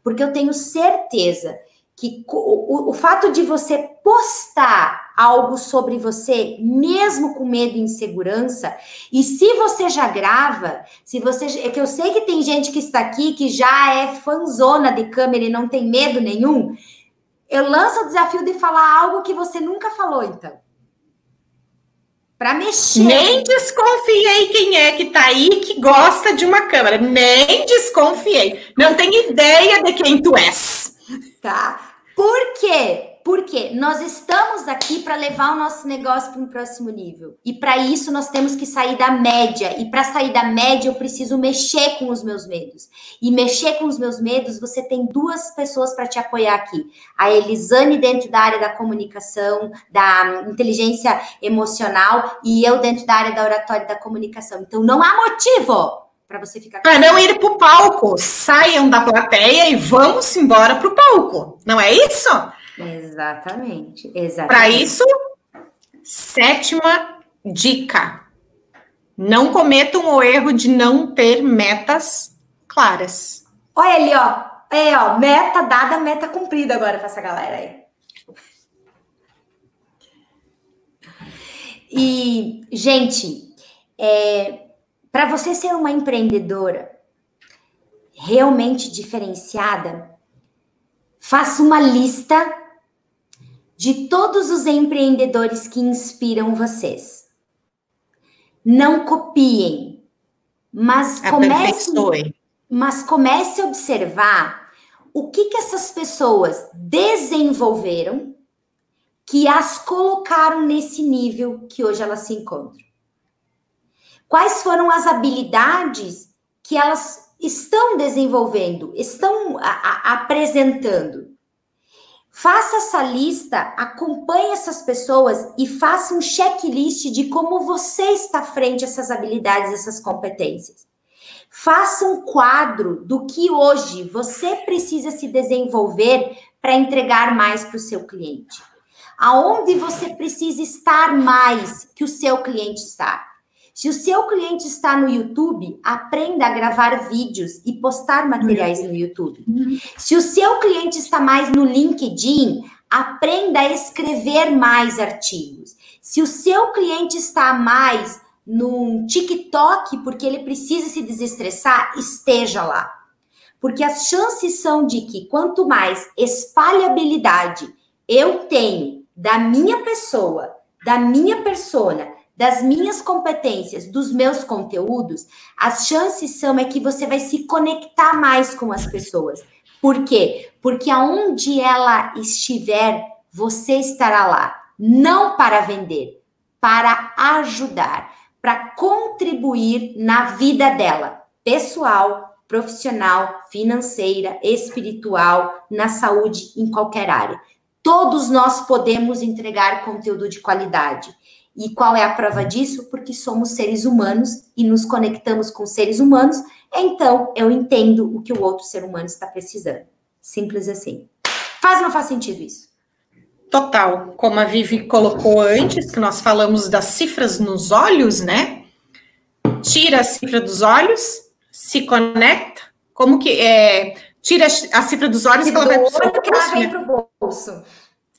Porque eu tenho certeza que o, o, fato de você postar algo sobre você, mesmo com medo e insegurança, e se você já grava, se você. É que eu sei que tem gente que está aqui que já é fanzona de câmera e não tem medo nenhum. Eu lanço o desafio de falar algo que você nunca falou, então. Para mexer. Nem desconfiei quem é que tá aí que gosta de uma câmera. Nem desconfiei. Não tenho ideia de quem tu és. Tá? Por quê? Porque nós estamos aqui para levar o nosso negócio para um próximo nível. E para isso nós temos que sair da média. E para sair da média eu preciso mexer com os meus medos. E mexer com os meus medos, você tem duas pessoas para te apoiar aqui. A Elisane dentro da área da comunicação, da inteligência emocional e eu dentro da área da oratória e da comunicação. Então não há motivo para você ficar. Para não ir para o palco, saiam da plateia e vamos embora para o palco. Não é isso? Exatamente. exatamente. Para isso, sétima dica: não cometam o erro de não ter metas claras. Olha ali, ó. É, ó, meta dada, meta cumprida agora para essa galera aí. E, gente, é, para você ser uma empreendedora realmente diferenciada, faça uma lista de todos os empreendedores que inspiram vocês. Não copiem, mas comece, mas comece a observar o que, que essas pessoas desenvolveram que as colocaram nesse nível que hoje elas se encontram. Quais foram as habilidades que elas estão desenvolvendo, estão a, a, apresentando? Faça essa lista, acompanhe essas pessoas e faça um checklist de como você está frente a essas habilidades, essas competências. Faça um quadro do que hoje você precisa se desenvolver para entregar mais para o seu cliente. Aonde você precisa estar mais que o seu cliente está. Se o seu cliente está no YouTube, aprenda a gravar vídeos e postar materiais no YouTube. Se o seu cliente está mais no LinkedIn, aprenda a escrever mais artigos. Se o seu cliente está mais no TikTok, porque ele precisa se desestressar, esteja lá. Porque as chances são de que quanto mais espalhabilidade eu tenho da minha pessoa, da minha persona, das minhas competências, dos meus conteúdos, as chances são é que você vai se conectar mais com as pessoas. Por quê? Porque aonde ela estiver, você estará lá, não para vender, para ajudar, para contribuir na vida dela, pessoal, profissional, financeira, espiritual, na saúde, em qualquer área. Todos nós podemos entregar conteúdo de qualidade. E qual é a prova disso? Porque somos seres humanos e nos conectamos com seres humanos, então eu entendo o que o outro ser humano está precisando. Simples assim. Faz ou não faz sentido isso? Total. Como a Vivi colocou antes, que nós falamos das cifras nos olhos, né? Tira a cifra dos olhos, se conecta. Como que é? Tira a cifra dos olhos que ela vai para o bolso.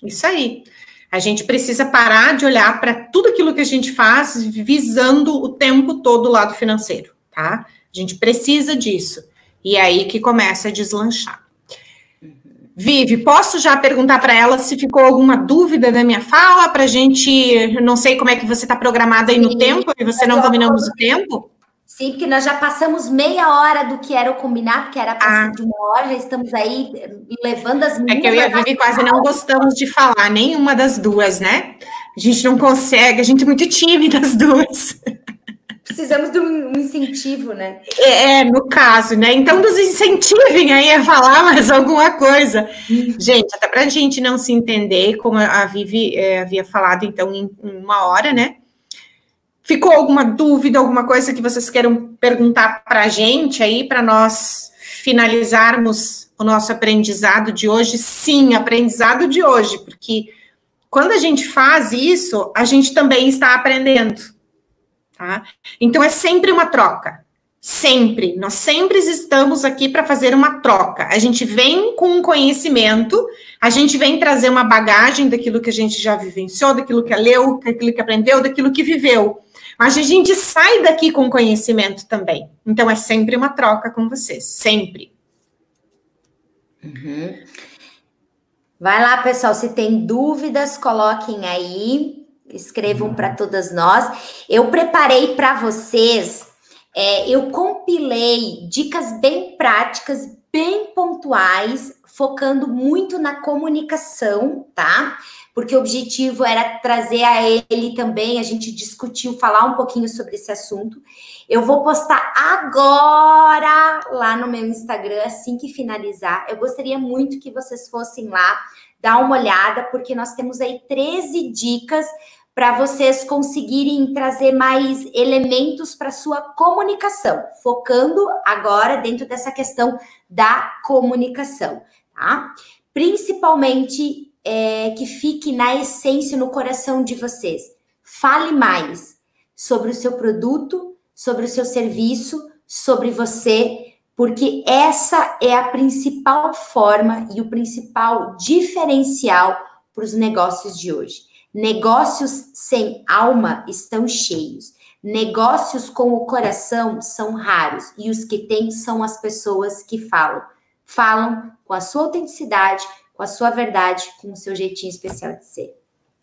Isso aí. A gente precisa parar de olhar para tudo aquilo que a gente faz visando o tempo todo o lado financeiro, tá? A gente precisa disso. E é aí que começa a deslanchar. Vive, posso já perguntar para ela se ficou alguma dúvida da minha fala para a gente. Não sei como é que você está programada aí no Sim, tempo e você não combinamos o tempo. Sim, porque nós já passamos meia hora do que era o combinado, que era a ah. de uma hora, já estamos aí levando as meninas. É que eu e a Vivi quase não gostamos de falar, nenhuma das duas, né? A gente não consegue, a gente é muito tímida as duas. Precisamos de um incentivo, né? É, no caso, né? Então, nos incentivem aí a falar mais alguma coisa. Uhum. Gente, até para a gente não se entender, como a Vivi é, havia falado, então, em uma hora, né? Ficou alguma dúvida, alguma coisa que vocês queiram perguntar para a gente aí, para nós finalizarmos o nosso aprendizado de hoje? Sim, aprendizado de hoje, porque quando a gente faz isso, a gente também está aprendendo. Tá? Então é sempre uma troca. Sempre. Nós sempre estamos aqui para fazer uma troca. A gente vem com um conhecimento, a gente vem trazer uma bagagem daquilo que a gente já vivenciou, daquilo que leu, daquilo que aprendeu, daquilo que viveu. Mas a gente sai daqui com conhecimento também. Então é sempre uma troca com vocês, sempre. Uhum. Vai lá, pessoal. Se tem dúvidas, coloquem aí, escrevam para todas nós. Eu preparei para vocês, é, eu compilei dicas bem práticas, bem pontuais, focando muito na comunicação, tá? Porque o objetivo era trazer a ele também, a gente discutiu, falar um pouquinho sobre esse assunto. Eu vou postar agora lá no meu Instagram, assim que finalizar. Eu gostaria muito que vocês fossem lá, dar uma olhada, porque nós temos aí 13 dicas para vocês conseguirem trazer mais elementos para sua comunicação, focando agora dentro dessa questão da comunicação, tá? Principalmente é, que fique na essência, no coração de vocês. Fale mais sobre o seu produto, sobre o seu serviço, sobre você, porque essa é a principal forma e o principal diferencial para os negócios de hoje. Negócios sem alma estão cheios. Negócios com o coração são raros e os que têm são as pessoas que falam. Falam com a sua autenticidade, com a sua verdade, com o seu jeitinho especial de ser.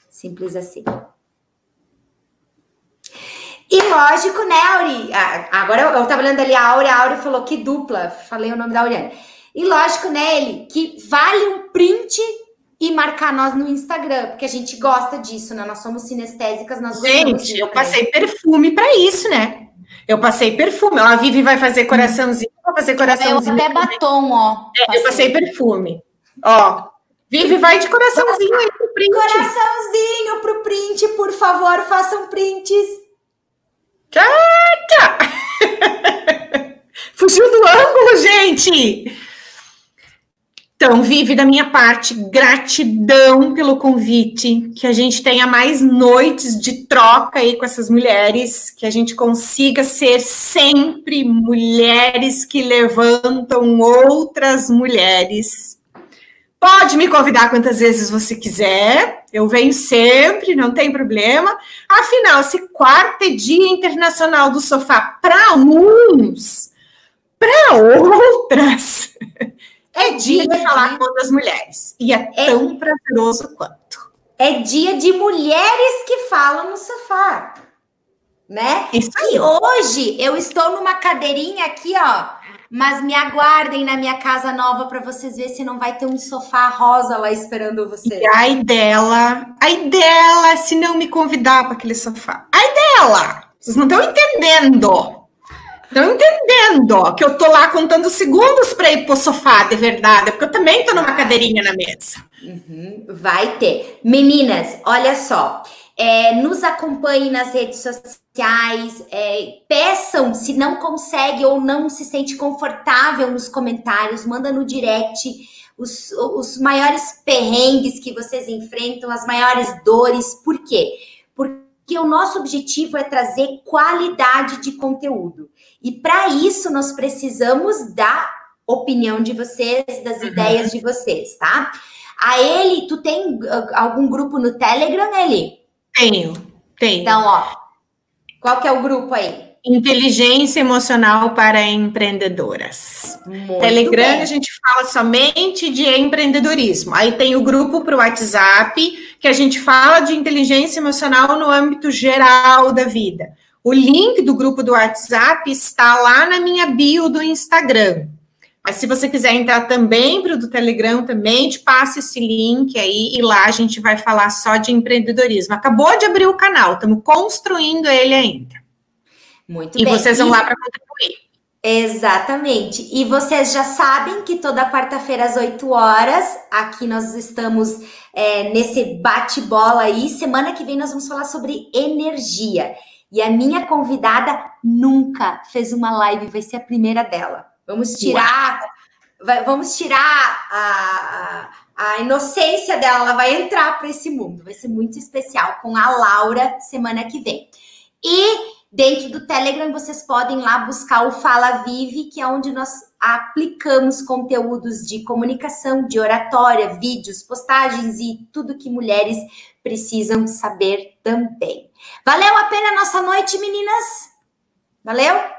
Simples assim. E lógico, né, Auri? Agora eu, eu tava olhando ali a Auri, a Auri falou que dupla, falei o nome da Auriane. E lógico, né, ele, que vale um print e marcar nós no Instagram, porque a gente gosta disso, né? Nós somos sinestésicas, nós Gente, eu passei perfume para isso, né? Eu passei perfume. A Vivi vai fazer coraçãozinho, vai fazer coraçãozinho. Eu até batom, ó. É, eu passei perfume. Ó, Vive, vai de coraçãozinho aí pro print. Coraçãozinho pro print, por favor, façam prints. Tchau, *laughs* Fugiu do ângulo, gente! Então, Vive, da minha parte, gratidão pelo convite, que a gente tenha mais noites de troca aí com essas mulheres, que a gente consiga ser sempre mulheres que levantam outras mulheres. Pode me convidar quantas vezes você quiser, eu venho sempre, não tem problema. Afinal, se quarta é Dia Internacional do Sofá para uns, para outras. *laughs* É dia de falar com outras mulheres. E é, é tão prazeroso quanto. É dia de mulheres que falam no sofá. Né? Isso e hoje eu estou numa cadeirinha aqui, ó. Mas me aguardem na minha casa nova para vocês verem se não vai ter um sofá rosa lá esperando vocês. E ai dela, ai dela, se não me convidar para aquele sofá. Ai dela! Vocês não estão entendendo. Estão entendendo que eu tô lá contando segundos para ir pro sofá, de verdade, porque eu também tô numa cadeirinha na mesa. Uhum, vai ter. Meninas, olha só. É, nos acompanhem nas redes sociais, é, peçam se não consegue ou não se sente confortável nos comentários, manda no direct os, os maiores perrengues que vocês enfrentam, as maiores dores. Por quê? Porque o nosso objetivo é trazer qualidade de conteúdo. E para isso nós precisamos da opinião de vocês, das uhum. ideias de vocês, tá? A ele, tu tem algum grupo no Telegram, Eli? Tenho, tenho. Então, ó, qual que é o grupo aí? Inteligência emocional para empreendedoras. Muito Telegram bem. a gente fala somente de empreendedorismo. Aí tem o grupo para o WhatsApp, que a gente fala de inteligência emocional no âmbito geral da vida. O link do grupo do WhatsApp está lá na minha bio do Instagram. Mas se você quiser entrar também para o do Telegram, também te passa esse link aí e lá a gente vai falar só de empreendedorismo. Acabou de abrir o canal, estamos construindo ele ainda. Muito e bem. E vocês vão lá para contribuir. Exatamente. E vocês já sabem que toda quarta-feira às 8 horas, aqui nós estamos é, nesse bate-bola aí. Semana que vem nós vamos falar sobre energia. E a minha convidada nunca fez uma live, vai ser a primeira dela. Vamos tirar, vai, vamos tirar a, a, a, inocência dela, ela vai entrar para esse mundo. Vai ser muito especial com a Laura semana que vem. E dentro do Telegram vocês podem lá buscar o Fala Vive, que é onde nós aplicamos conteúdos de comunicação, de oratória, vídeos, postagens e tudo que mulheres precisam saber também. Valeu a pena a nossa noite, meninas? Valeu?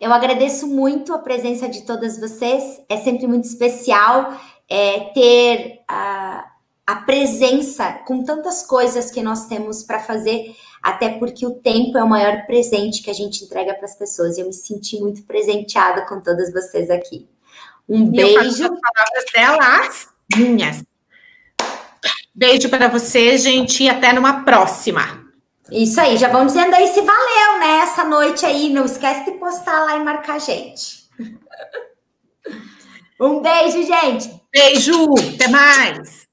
Eu agradeço muito a presença de todas vocês. É sempre muito especial é, ter a, a presença com tantas coisas que nós temos para fazer, até porque o tempo é o maior presente que a gente entrega para as pessoas. Eu me senti muito presenteada com todas vocês aqui. Um beijo. Palavras delas, minhas. Beijo para você, gente, e até numa próxima. Isso aí, já vão dizendo aí se valeu, né? Essa noite aí. Não esquece de postar lá e marcar a gente. *laughs* um beijo, gente. Beijo, até mais.